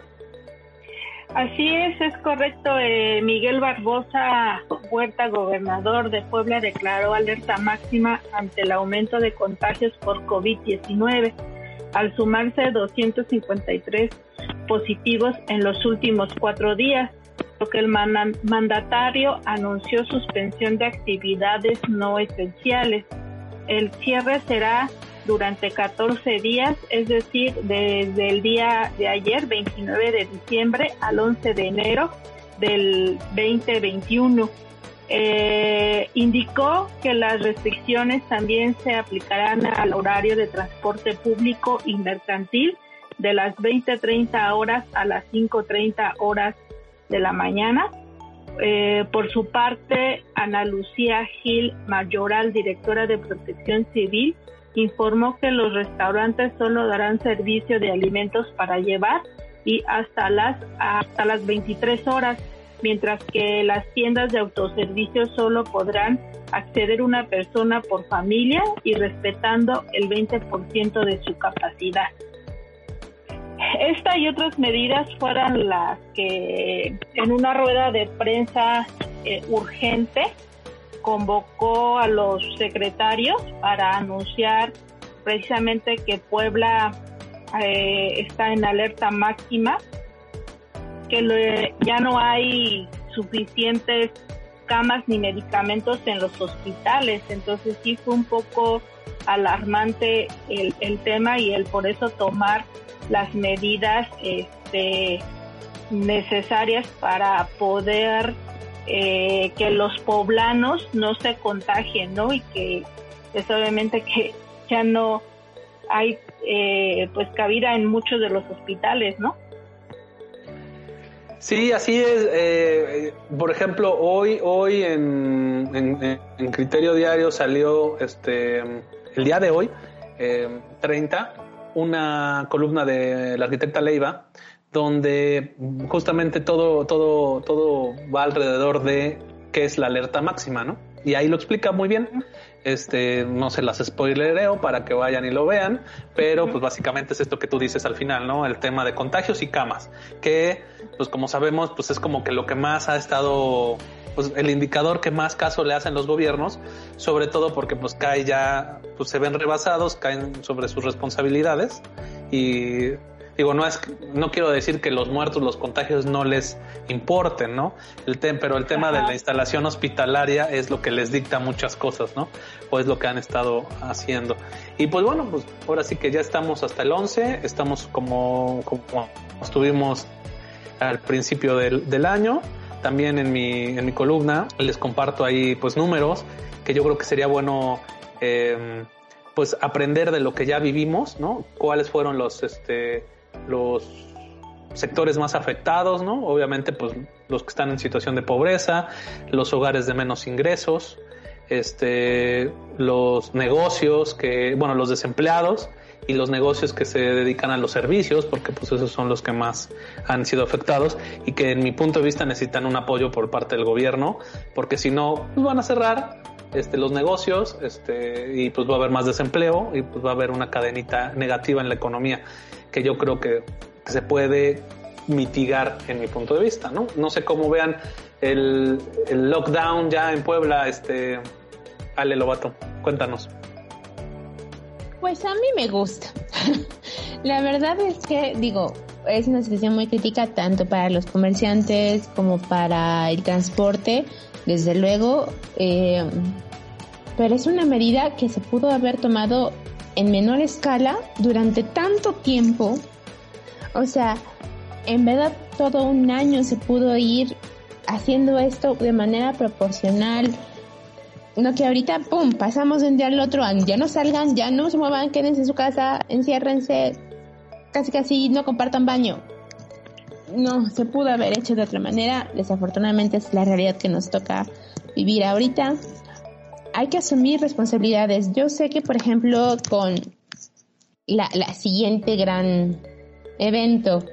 Así es, es correcto. Eh, Miguel Barbosa Huerta, gobernador de Puebla, declaró alerta máxima ante el aumento de contagios por COVID-19, al sumarse 253 positivos en los últimos cuatro días, lo que el mandatario anunció suspensión de actividades no esenciales. El cierre será durante 14 días, es decir, desde el día de ayer, 29 de diciembre, al 11 de enero del 2021. Eh, indicó que las restricciones también se aplicarán al horario de transporte público y mercantil de las 20.30 horas a las 5.30 horas de la mañana. Eh, por su parte, Ana Lucía Gil Mayoral, directora de Protección Civil, informó que los restaurantes solo darán servicio de alimentos para llevar y hasta las hasta las 23 horas, mientras que las tiendas de autoservicio solo podrán acceder una persona por familia y respetando el 20% de su capacidad. Esta y otras medidas fueron las que en una rueda de prensa eh, urgente convocó a los secretarios para anunciar precisamente que Puebla eh, está en alerta máxima, que ya no hay suficientes camas ni medicamentos en los hospitales. Entonces sí fue un poco alarmante el, el tema y el por eso tomar las medidas este, necesarias para poder eh, que los poblanos no se contagien, ¿no? Y que es obviamente que ya no hay eh, pues cabida en muchos de los hospitales, ¿no? Sí, así es. Eh, por ejemplo, hoy, hoy en, en, Criterio Diario salió, este, el día de hoy, 30, una columna de la arquitecta Leiva donde justamente todo, todo, todo va alrededor de qué es la alerta máxima, ¿no? Y ahí lo explica muy bien. Este, no se las spoilereo para que vayan y lo vean, pero pues básicamente es esto que tú dices al final, ¿no? El tema de contagios y camas, que pues como sabemos, pues es como que lo que más ha estado pues el indicador que más caso le hacen los gobiernos, sobre todo porque pues cae ya, pues se ven rebasados, caen sobre sus responsabilidades y digo, no es, no quiero decir que los muertos, los contagios no les importen, ¿no? El pero el tema de la instalación hospitalaria es lo que les dicta muchas cosas, ¿no? O es lo que han estado haciendo. Y pues bueno, pues ahora sí que ya estamos hasta el 11, estamos como, como estuvimos al principio del, del año. También en mi, en mi columna les comparto ahí pues números que yo creo que sería bueno eh, pues aprender de lo que ya vivimos, ¿no? Cuáles fueron los, este, los sectores más afectados, ¿no? Obviamente, pues los que están en situación de pobreza, los hogares de menos ingresos, este, los negocios que, bueno, los desempleados y los negocios que se dedican a los servicios, porque pues esos son los que más han sido afectados y que en mi punto de vista necesitan un apoyo por parte del gobierno, porque si no, pues van a cerrar este, los negocios este, y pues va a haber más desempleo y pues va a haber una cadenita negativa en la economía que yo creo que, se puede mitigar en mi punto de vista, ¿no? No sé cómo vean el, el lockdown ya en Puebla, este, Ale Lobato, cuéntanos. Pues a mí me gusta. la verdad es que, digo, es una situación muy crítica tanto para los comerciantes como para el transporte desde luego, eh, pero es una medida que se pudo haber tomado en menor escala durante tanto tiempo. O sea, en verdad todo un año se pudo ir haciendo esto de manera proporcional. No que ahorita, ¡pum!, pasamos de un día al otro, ya no salgan, ya no se muevan, quédense en su casa, enciérrense, casi casi no compartan baño no se pudo haber hecho de otra manera. Desafortunadamente es la realidad que nos toca vivir ahorita. Hay que asumir responsabilidades. Yo sé que, por ejemplo, con la, siguiente gran evento,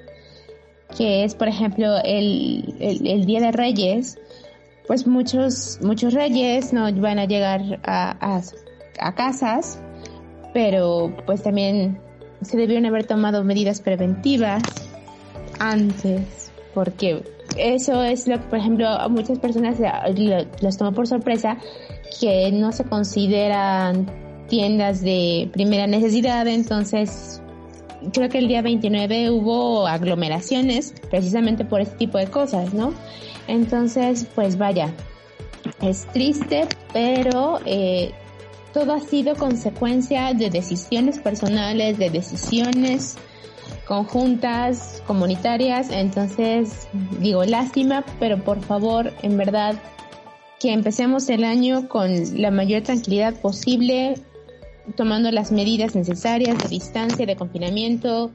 que es, por ejemplo, el, Día de Reyes, pues muchos, muchos reyes no van a llegar a, a casas, pero pues también se debieron haber tomado medidas preventivas antes, porque eso es lo que, por ejemplo, a muchas personas los toma por sorpresa, que no se consideran tiendas de primera necesidad, entonces creo que el día 29 hubo aglomeraciones precisamente por este tipo de cosas, ¿no? Entonces, pues vaya, es triste, pero eh, todo ha sido consecuencia de decisiones personales, de decisiones conjuntas, comunitarias, entonces digo lástima, pero por favor, en verdad, que empecemos el año con la mayor tranquilidad posible, tomando las medidas necesarias de distancia, de confinamiento.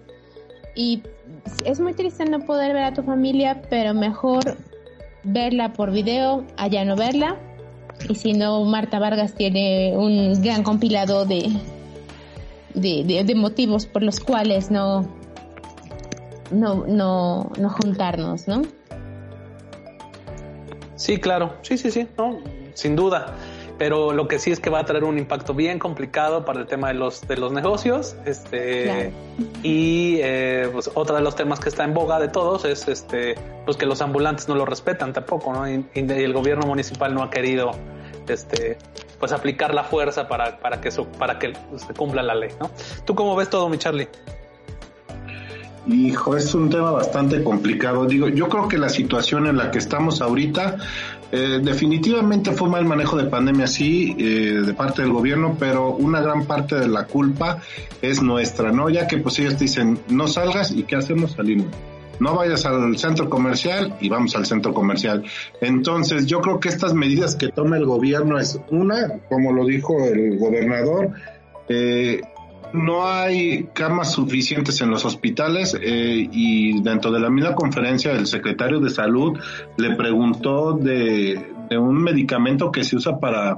Y es muy triste no poder ver a tu familia, pero mejor verla por video, allá no verla. Y si no, Marta Vargas tiene un gran compilado de, de, de motivos por los cuales no, no, no, no juntarnos, ¿no? Sí, claro, sí, sí, sí, no, sin duda. Pero lo que sí es que va a traer un impacto bien complicado para el tema de los de los negocios, este y eh, pues otro de los temas que está en boga de todos es este pues que los ambulantes no lo respetan tampoco, ¿no? Y, el gobierno municipal no ha querido este pues aplicar la fuerza para, para que eso, para que se cumpla la ley, ¿no? ¿Tú cómo ves todo, mi Charlie? Hijo, es un tema bastante complicado. Digo, yo creo que la situación en la que estamos ahorita eh, definitivamente fue mal manejo de pandemia, sí, eh, de parte del gobierno, pero una gran parte de la culpa es nuestra, ¿no? Ya que pues ellos dicen, no salgas y ¿qué hacemos? Salimos. No vayas al centro comercial y vamos al centro comercial. Entonces, yo creo que estas medidas que toma el gobierno es una, como lo dijo el gobernador, eh, no hay camas suficientes en los hospitales eh, y dentro de la misma conferencia el secretario de salud le preguntó de, un medicamento que se usa para,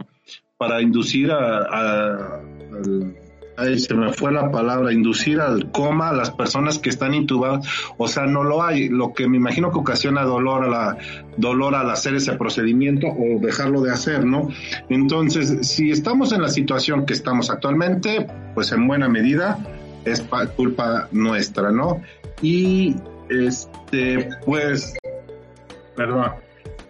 para inducir a, Ahí se me fue la palabra, inducir al coma a las personas que están intubadas, o sea, no lo hay, lo que me imagino que ocasiona dolor a la, dolor al hacer ese procedimiento o dejarlo de hacer, ¿no? Entonces, si estamos en la situación que estamos actualmente, pues en buena medida es culpa nuestra, ¿no? Y este, pues, perdón,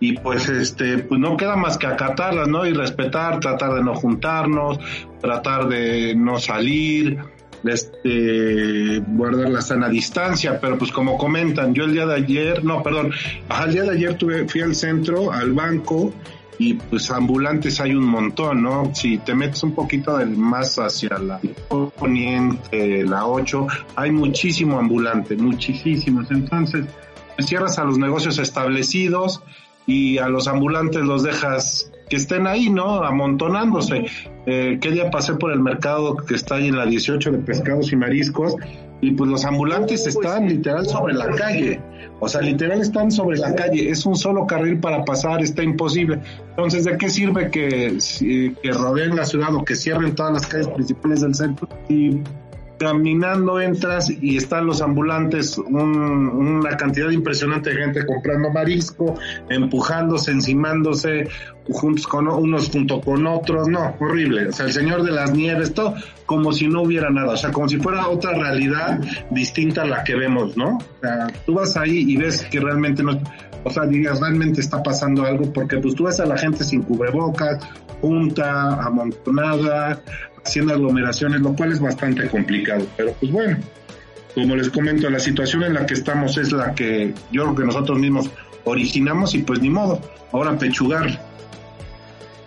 y pues este pues no queda más que acatarlas no y respetar tratar de no juntarnos tratar de no salir este, guardar la sana distancia, pero pues como comentan, yo el día de ayer, no, perdón, al día de ayer tuve, fui al centro, al banco, y pues ambulantes hay un montón, ¿no? Si te metes un poquito del más hacia la poniente, la 8, hay muchísimo ambulante, muchísimos. Entonces, cierras a los negocios establecidos y a los ambulantes los dejas que estén ahí, ¿no? Amontonándose. Eh, ¿Qué día pasé por el mercado que está ahí en la 18 de pescados y mariscos? Y pues los ambulantes están literal sobre la calle. O sea, literal están sobre la calle. Es un solo carril para pasar, está imposible. Entonces, ¿de qué sirve que, que rodeen la ciudad o que cierren todas las calles principales del centro? Y caminando entras y están los ambulantes, una cantidad impresionante de gente comprando marisco, empujándose, encimándose, juntos unos junto con otros, no, horrible. O sea, el Señor de las Nieves, todo como si no hubiera nada, o sea, como si fuera otra realidad distinta a la que vemos, ¿no? O sea, tú vas ahí y ves que realmente no, o sea, digas, realmente está pasando algo, porque pues tú ves a la gente sin cubrebocas, junta, amontonada, haciendo aglomeraciones, lo cual es bastante complicado. Pero pues bueno, como les comento, la situación en la que estamos es la que yo creo que nosotros mismos originamos y pues ni modo, ahora pechugar.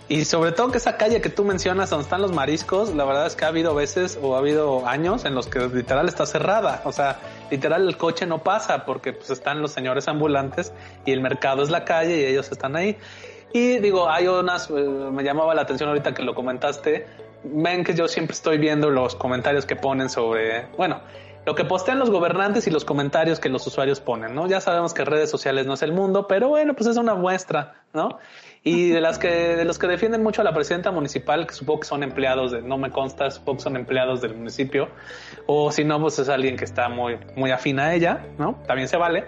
Y sobre todo que esa calle que tú mencionas donde están los mariscos, la verdad es que ha habido veces o ha habido años en los que literal está cerrada. O sea, literal el coche no pasa porque pues están los señores ambulantes y el mercado es la calle y ellos están ahí. Y digo, hay unas, eh, me llamaba la atención ahorita que lo comentaste, ven que yo siempre estoy viendo los comentarios que ponen sobre, bueno, lo que postean los gobernantes y los comentarios que los usuarios ponen, ¿no? Ya sabemos que redes sociales no es el mundo, pero bueno, pues es una muestra, ¿no? Y de las que, de los que defienden mucho a la presidenta municipal, que supongo que son empleados de, no me consta, supongo que son empleados del municipio, o si no, pues es alguien que está muy, muy afín a ella, ¿no? También se vale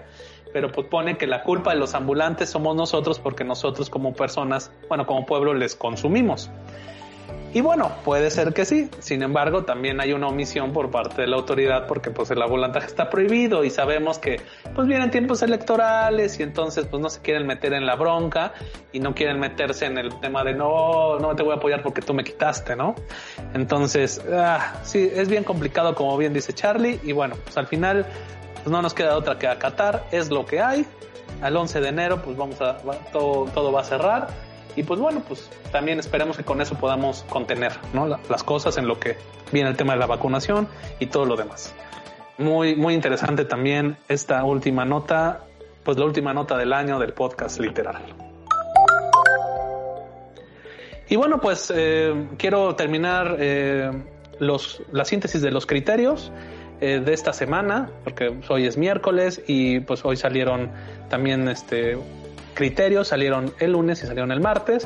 pero pues pone que la culpa de los ambulantes somos nosotros porque nosotros como personas, bueno, como pueblo les consumimos. Y bueno, puede ser que sí. Sin embargo, también hay una omisión por parte de la autoridad porque pues el volantaje está prohibido y sabemos que pues vienen tiempos electorales y entonces pues no se quieren meter en la bronca y no quieren meterse en el tema de no, no te voy a apoyar porque tú me quitaste, ¿no? Entonces, ah, sí, es bien complicado como bien dice Charlie y bueno, pues al final pues no nos queda otra que acatar, es lo que hay. Al 11 de enero pues vamos a, todo, todo va a cerrar y pues bueno, pues también esperemos que con eso podamos contener ¿no? las cosas en lo que viene el tema de la vacunación y todo lo demás. Muy, muy interesante también esta última nota, pues la última nota del año del podcast literal. Y bueno, pues eh, quiero terminar eh, los, la síntesis de los criterios eh, de esta semana, porque hoy es miércoles y pues hoy salieron también este criterios salieron el lunes y salieron el martes.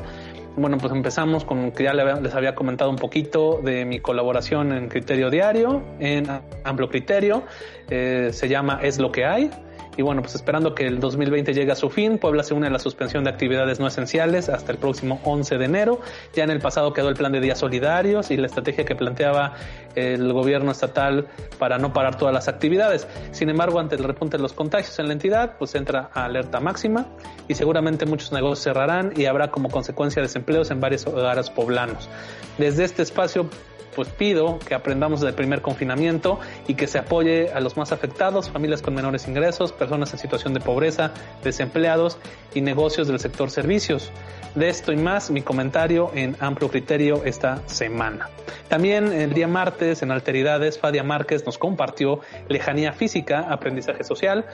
Bueno, pues empezamos con que ya les había comentado un poquito de mi colaboración en Criterio Diario, en Amplio Criterio. Eh, se llama Es lo que hay. Y bueno, pues esperando que el 2020 llegue a su fin, Puebla se une a la suspensión de actividades no esenciales hasta el próximo 11 de enero. Ya en el pasado quedó el plan de días solidarios y la estrategia que planteaba el gobierno estatal para no parar todas las actividades. Sin embargo, ante el repunte de los contagios en la entidad, pues entra a alerta máxima y seguramente muchos negocios cerrarán y habrá como consecuencia desempleos en varios hogares poblanos. Desde este espacio pues pido que aprendamos del primer confinamiento y que se apoye a los más afectados, familias con menores ingresos, personas en situación de pobreza, desempleados y negocios del sector servicios. De esto y más, mi comentario en amplio criterio esta semana. También el día martes en Alteridades, Fadia Márquez nos compartió lejanía física, aprendizaje social.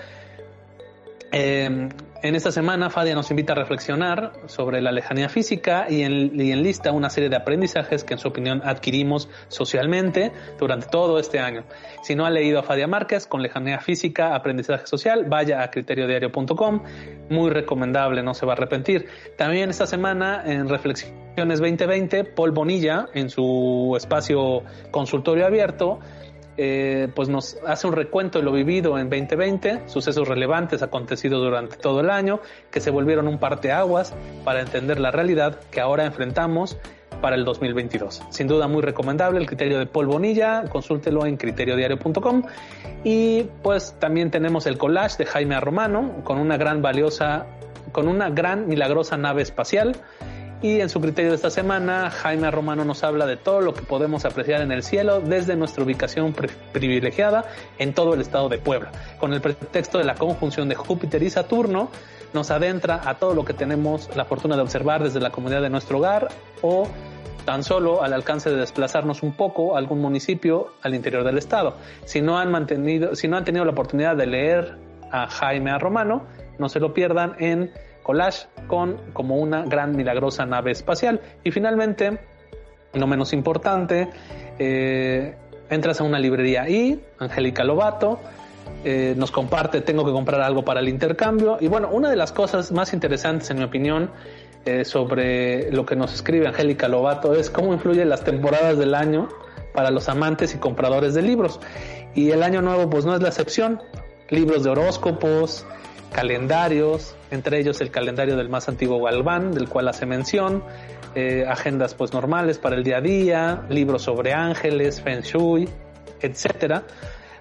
Eh, en esta semana, Fadia nos invita a reflexionar sobre la lejanía física y, en, lista una serie de aprendizajes que en su opinión adquirimos socialmente durante todo este año. Si no ha leído a Fadia Márquez con lejanía física, aprendizaje social, vaya a criteriodiario.com. Muy recomendable, no se va a arrepentir. También esta semana en Reflexiones 2020, Paul Bonilla, en su espacio consultorio abierto, eh, pues nos hace un recuento de lo vivido en 2020, sucesos relevantes acontecidos durante todo el año, que se volvieron un parteaguas para entender la realidad que ahora enfrentamos para el 2022. Sin duda muy recomendable el criterio de Paul Bonilla, consúltelo en criteriodiario.com y pues también tenemos el collage de Jaime Romano con una gran valiosa, con una gran milagrosa nave espacial Y en su criterio de esta semana, Jaime Romano nos habla de todo lo que podemos apreciar en el cielo desde nuestra ubicación privilegiada en todo el estado de Puebla. Con el pretexto de la conjunción de Júpiter y Saturno, nos adentra a todo lo que tenemos la fortuna de observar desde la comunidad de nuestro hogar o tan solo al alcance de desplazarnos un poco a algún municipio al interior del estado. Si no han mantenido, si no han tenido la oportunidad de leer a Jaime. Romano, no se lo pierdan en collage con como una gran milagrosa nave espacial. Y finalmente, no menos importante, eh, entras a una librería y Angélica Lobato eh, nos comparte, tengo que comprar algo para el intercambio. Y bueno, una de las cosas más interesantes, en mi opinión, eh, sobre lo que nos escribe Angélica Lobato es cómo influyen las temporadas del año para los amantes y compradores de libros. Y el año nuevo pues no es la excepción. Libros de horóscopos, calendarios, entre ellos el calendario del más antiguo Galván, del cual hace mención, eh, agendas pues normales para el día a día, libros sobre ángeles, feng shui, etcétera,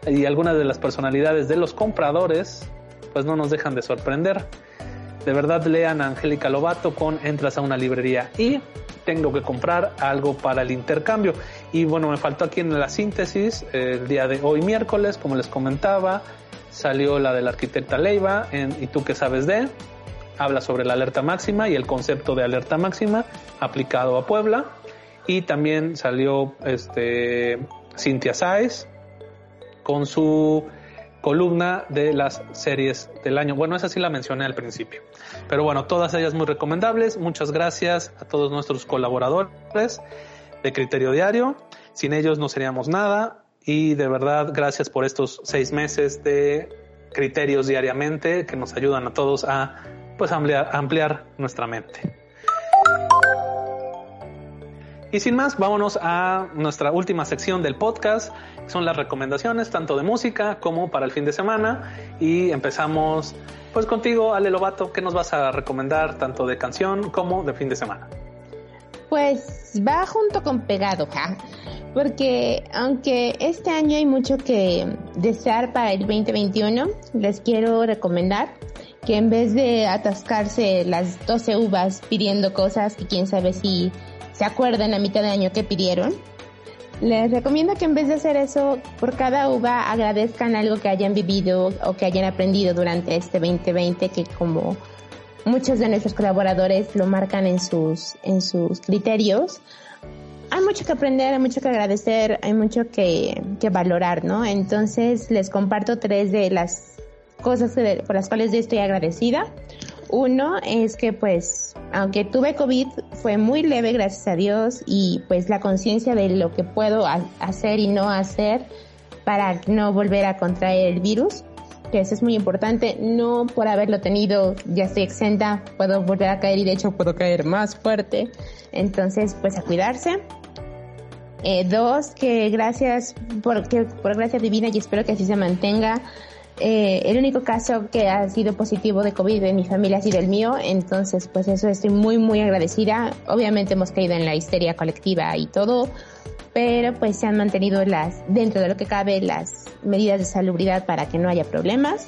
y algunas de las personalidades de los compradores pues no nos dejan de sorprender. De verdad lean a Angélica Lobato con entras a una librería y tengo que comprar algo para el intercambio. Y bueno, me faltó aquí en la síntesis el día de hoy miércoles, como les comentaba, salió la de la arquitecta Leiva en ¿Y tú qué sabes de? Habla sobre la alerta máxima y el concepto de alerta máxima aplicado a Puebla. Y también salió este, Cintia Sáez con su columna de las series del año. Bueno, esa sí la mencioné al principio. Pero bueno, todas ellas muy recomendables. Muchas gracias a todos nuestros colaboradores de Criterio Diario. Sin ellos no seríamos nada y de verdad gracias por estos seis meses de criterios diariamente que nos ayudan a todos a pues ampliar, nuestra mente. Y sin más, vámonos a nuestra última sección del podcast. Son las recomendaciones tanto de música como para el fin de semana. Y empezamos pues contigo, Ale Lobato. ¿Qué nos vas a recomendar tanto de canción como de fin de semana? Pues va junto con pegado, ¿ja? porque aunque este año hay mucho que desear para el 2021, les quiero recomendar que en vez de atascarse las 12 uvas pidiendo cosas que quién sabe si se acuerdan a mitad de año que pidieron, les recomiendo que en vez de hacer eso, por cada uva agradezcan algo que hayan vivido o que hayan aprendido durante este 2020, que como muchos de nuestros colaboradores lo marcan en sus, en sus criterios, hay mucho que aprender, hay mucho que agradecer, hay mucho que, que valorar, ¿no? Entonces les comparto tres de las cosas por las cuales estoy agradecida. Uno es que pues, aunque tuve COVID, fue muy leve, gracias a Dios, y pues la conciencia de lo que puedo hacer y no hacer para no volver a contraer el virus, que eso es muy importante, no por haberlo tenido ya estoy exenta, puedo volver a caer y de hecho puedo caer más fuerte, entonces pues a cuidarse. Eh, dos, que gracias por, que, por gracia divina y espero que así se mantenga. Eh, el único caso que ha sido positivo de COVID en mi familia ha sido el mío, entonces pues eso estoy muy muy agradecida. Obviamente hemos caído en la histeria colectiva y todo, pero pues se han mantenido las, dentro de lo que cabe, las medidas de salubridad para que no haya problemas.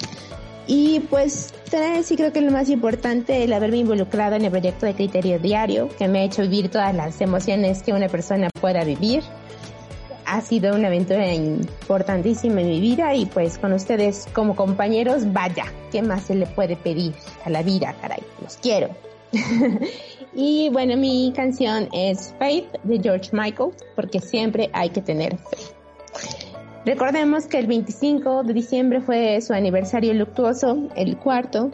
Y pues sí creo que lo más importante el haberme involucrado en el proyecto de criterio diario, que me ha hecho vivir todas las emociones que una persona pueda vivir. Ha sido una aventura importantísima en mi vida y pues con ustedes como compañeros, vaya, ¿qué más se le puede pedir a la vida, caray? Los quiero. y bueno, mi canción es Faith de George Michael, porque siempre hay que tener fe. Recordemos que el 25 de diciembre fue su aniversario luctuoso, el cuarto,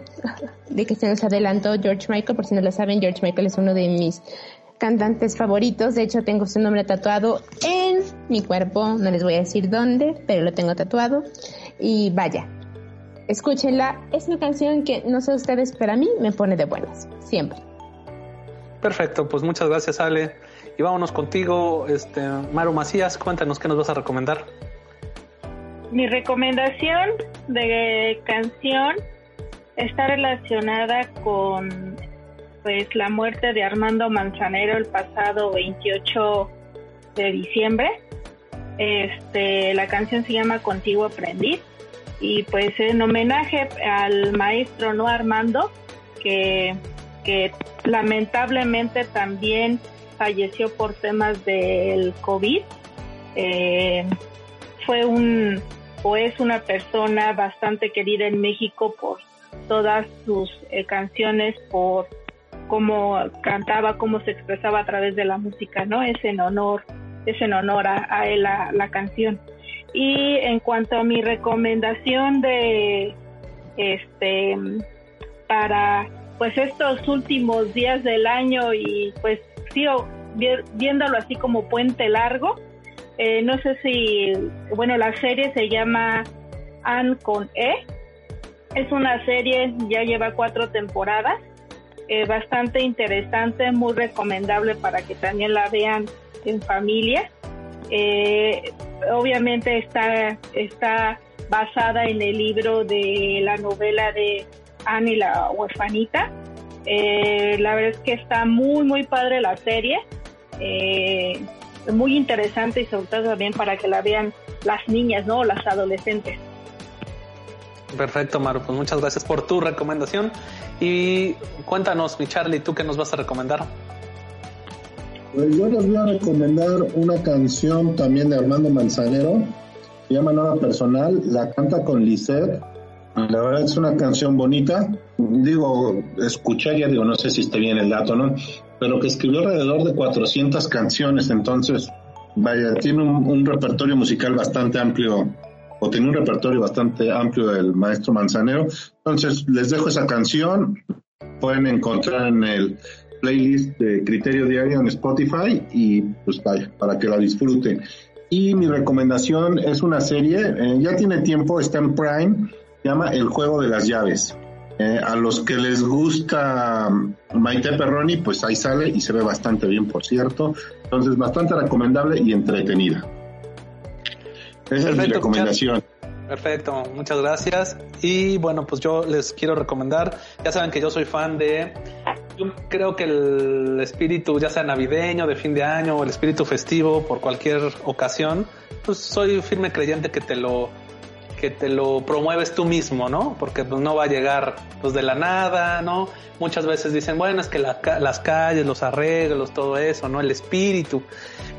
de que se nos adelantó George Michael. Por si no lo saben, George Michael es uno de mis cantantes favoritos. De hecho, tengo su nombre tatuado en mi cuerpo. No les voy a decir dónde, pero lo tengo tatuado. Y vaya, escúchenla. Es una canción que, no sé ustedes, pero a mí me pone de buenas. Siempre. Perfecto, pues muchas gracias, Ale. Y vámonos contigo, este, Maru Macías. Cuéntanos qué nos vas a recomendar. Mi recomendación de canción está relacionada con pues la muerte de Armando Manzanero el pasado 28 de diciembre. Este, la canción se llama Contigo aprendí y pues en homenaje al maestro no Armando que que lamentablemente también falleció por temas del COVID. Eh, fue un o es una persona bastante querida en México por todas sus eh, canciones, por cómo cantaba, cómo se expresaba a través de la música, ¿no? Es en honor, es en honor a, él la, la, canción. Y en cuanto a mi recomendación de este para pues estos últimos días del año y pues sigo viéndolo así como puente largo, eh, no sé si, bueno, la serie se llama Anne con E. Es una serie, ya lleva cuatro temporadas, eh, bastante interesante, muy recomendable para que también la vean en familia. Eh, obviamente está, está basada en el libro de la novela de Anne y la huerfanita. la verdad es que está muy, muy padre la serie. Eh, muy interesante y sobre todo también para que la vean las niñas, ¿no? Las adolescentes. Perfecto, Maru. Pues muchas gracias por tu recomendación. Y cuéntanos, mi Charlie, ¿tú qué nos vas a recomendar? Pues yo les voy a recomendar una canción también de Armando Manzanero. Se llama Nada Personal. La canta con Lisette. La verdad es una canción bonita. Digo, escuché ya, digo, no sé si esté bien el dato, ¿no? pero que escribió alrededor de 400 canciones, entonces, vaya, tiene un, repertorio musical bastante amplio, o tiene un repertorio bastante amplio del maestro Manzanero. Entonces, les dejo esa canción, pueden encontrar en el playlist de Criterio Diario en Spotify y pues vaya, para que la disfruten. Y mi recomendación es una serie, eh, ya tiene tiempo, está en Prime, llama El Juego de las Llaves. Eh, a los que les gusta Maite Perroni, pues ahí sale y se ve bastante bien, por cierto. Entonces, bastante recomendable y entretenida. Esa es mi recomendación. Perfecto, muchas gracias. Y bueno, pues yo les quiero recomendar, ya saben que yo soy fan de, yo creo que el espíritu, ya sea navideño, de fin de año, o el espíritu festivo, por cualquier ocasión, pues soy firme creyente que te lo que te lo promueves tú mismo, ¿no? Porque pues, no va a llegar pues de la nada, ¿no? Muchas veces dicen, bueno, es que las calles, los arreglos, todo eso, ¿no? El espíritu.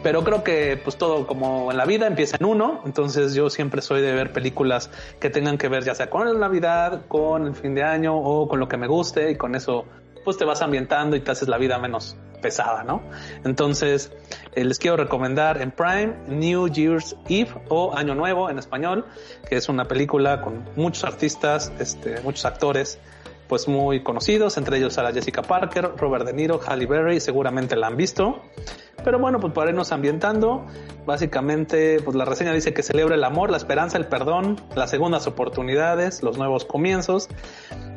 Pero creo que pues todo como en la vida empieza en uno, entonces yo siempre soy de ver películas que tengan que ver ya sea con la Navidad, con el fin de año o con lo que me guste y con eso pues te vas ambientando y te haces la vida menos pesada, ¿no? Entonces, eh, les quiero recomendar en Prime New Year's Eve o Año Nuevo en español, que es una película con muchos artistas, este, muchos actores, pues muy conocidos, entre ellos a Jessica Parker, Robert De Niro, Halle Berry, seguramente la han visto. Pero bueno, pues para irnos ambientando, básicamente, pues la reseña dice que celebra el amor, la esperanza, el perdón, las segundas oportunidades, los nuevos comienzos,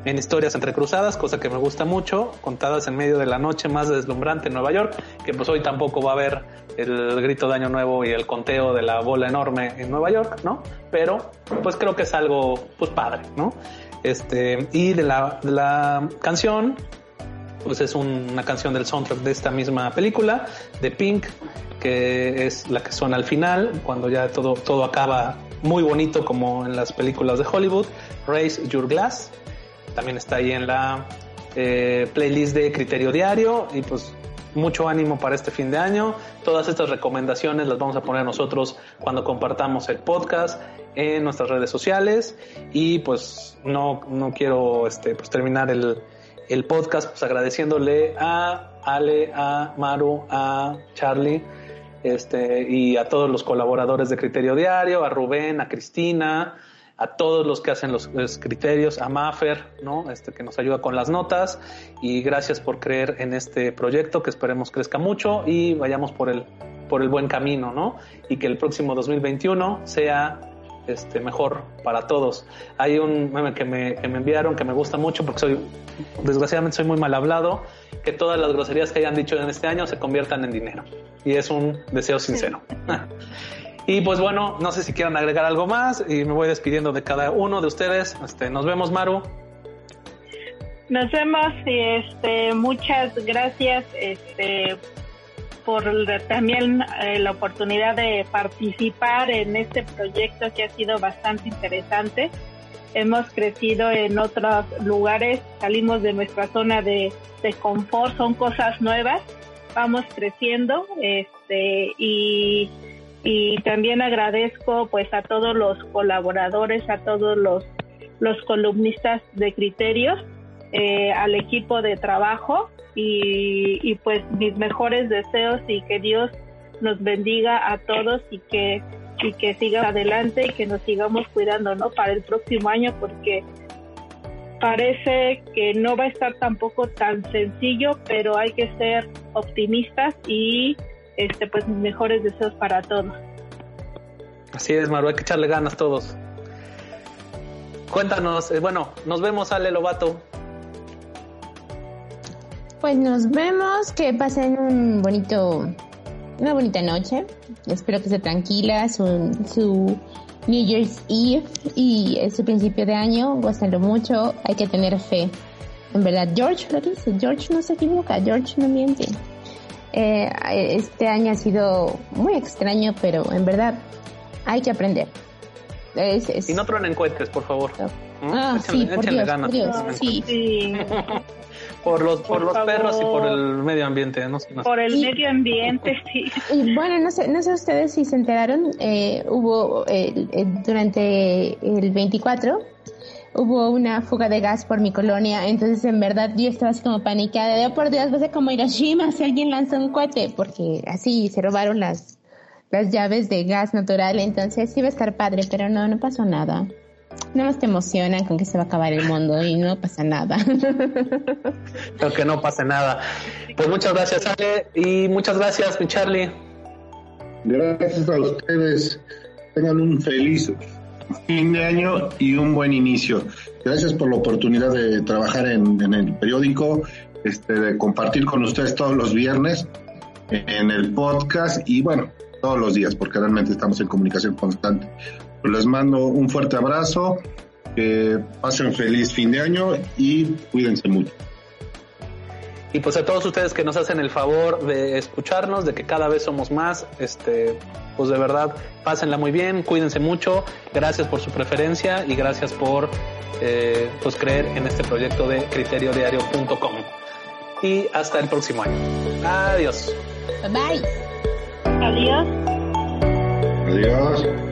en historias entrecruzadas, cosa que me gusta mucho, contadas en medio de la noche más deslumbrante en Nueva York, que pues hoy tampoco va a haber el grito de Año Nuevo y el conteo de la bola enorme en Nueva York, ¿no? Pero pues creo que es algo pues padre, ¿no? Este, y de la, la canción, pues es una canción del soundtrack de esta misma película, de Pink, que es la que suena al final, cuando ya todo, todo acaba muy bonito como en las películas de Hollywood, Raise Your Glass, también está ahí en la eh, playlist de Criterio Diario y pues mucho ánimo para este fin de año. Todas estas recomendaciones las vamos a poner nosotros cuando compartamos el podcast en nuestras redes sociales y pues no, no quiero este, pues, terminar el, el podcast pues agradeciéndole a Ale, a Maru, a Charlie este, y a todos los colaboradores de Criterio Diario, a Rubén, a Cristina, a todos los que hacen los, criterios, a Maffer, ¿no? Este, que nos ayuda con las notas y gracias por creer en este proyecto que esperemos crezca mucho y vayamos por el, por el buen camino, ¿no? Y que el próximo 2021 sea este, mejor para todos. Hay un meme que me, que me enviaron que me gusta mucho porque soy, desgraciadamente soy muy mal hablado, que todas las groserías que hayan dicho en este año se conviertan en dinero. Y es un deseo sincero. Y pues bueno, no sé si quieran agregar algo más y me voy despidiendo de cada uno de ustedes. Este, nos vemos, Maru. Nos vemos y este, muchas gracias este, por también eh, la oportunidad de participar en este proyecto que ha sido bastante interesante. hemos crecido en otros lugares, salimos de nuestra zona de, de confort, son cosas nuevas, vamos creciendo este, y, y también agradezco pues a todos los colaboradores, a todos los, los columnistas de criterios, eh, al equipo de trabajo y, y pues mis mejores deseos y que Dios nos bendiga a todos y que y que siga adelante y que nos sigamos cuidando, ¿no? Para el próximo año porque parece que no va a estar tampoco tan sencillo, pero hay que ser optimistas y este pues mis mejores deseos para todos. Así es, Maru, hay que echarle ganas todos. Cuéntanos, eh, bueno, nos vemos, Ale Lobato. Pues nos vemos, que pasen un bonito una bonita noche. Espero que esté tranquila su, su New Year's Eve y su principio de año. Gózalo mucho. Hay que tener fe. En verdad, George lo dice. George no se equivoca. George no miente. Eh, este año ha sido muy extraño, pero en verdad hay que aprender. Y no tronen cohetes, por favor. Ah, sí, por Dios, por Dios, sí. por los por, los perros y por el medio ambiente no, por el medio ambiente sí. y bueno no sé no sé ustedes si se enteraron eh, hubo eh, eh, durante el 24 hubo una fuga de gas por mi colonia entonces en verdad yo estaba así como panicada de oh, por Dios va a ser como Hiroshima si alguien lanza un cohete porque así se robaron las las llaves de gas natural entonces iba a estar padre pero no no pasó nada no más te emocionan con que se va a acabar el mundo y no pasa nada. Creo que no pasa nada. Pues muchas gracias, Ale, y muchas gracias, mi Charlie. Gracias a ustedes. Tengan un feliz fin de año y un buen inicio. Gracias por la oportunidad de trabajar en, el periódico, este, de compartir con ustedes todos los viernes en el podcast y bueno, todos los días, porque realmente estamos en comunicación constante. Les mando un fuerte abrazo, que pasen feliz fin de año y cuídense mucho. Y pues a todos ustedes que nos hacen el favor de escucharnos, de que cada vez somos más, este, pues de verdad, pásenla muy bien, cuídense mucho, gracias por su preferencia y gracias por eh, pues creer en este proyecto de criteriodiario.com. Y hasta el próximo año. Adiós. Bye bye. Adiós. Adiós.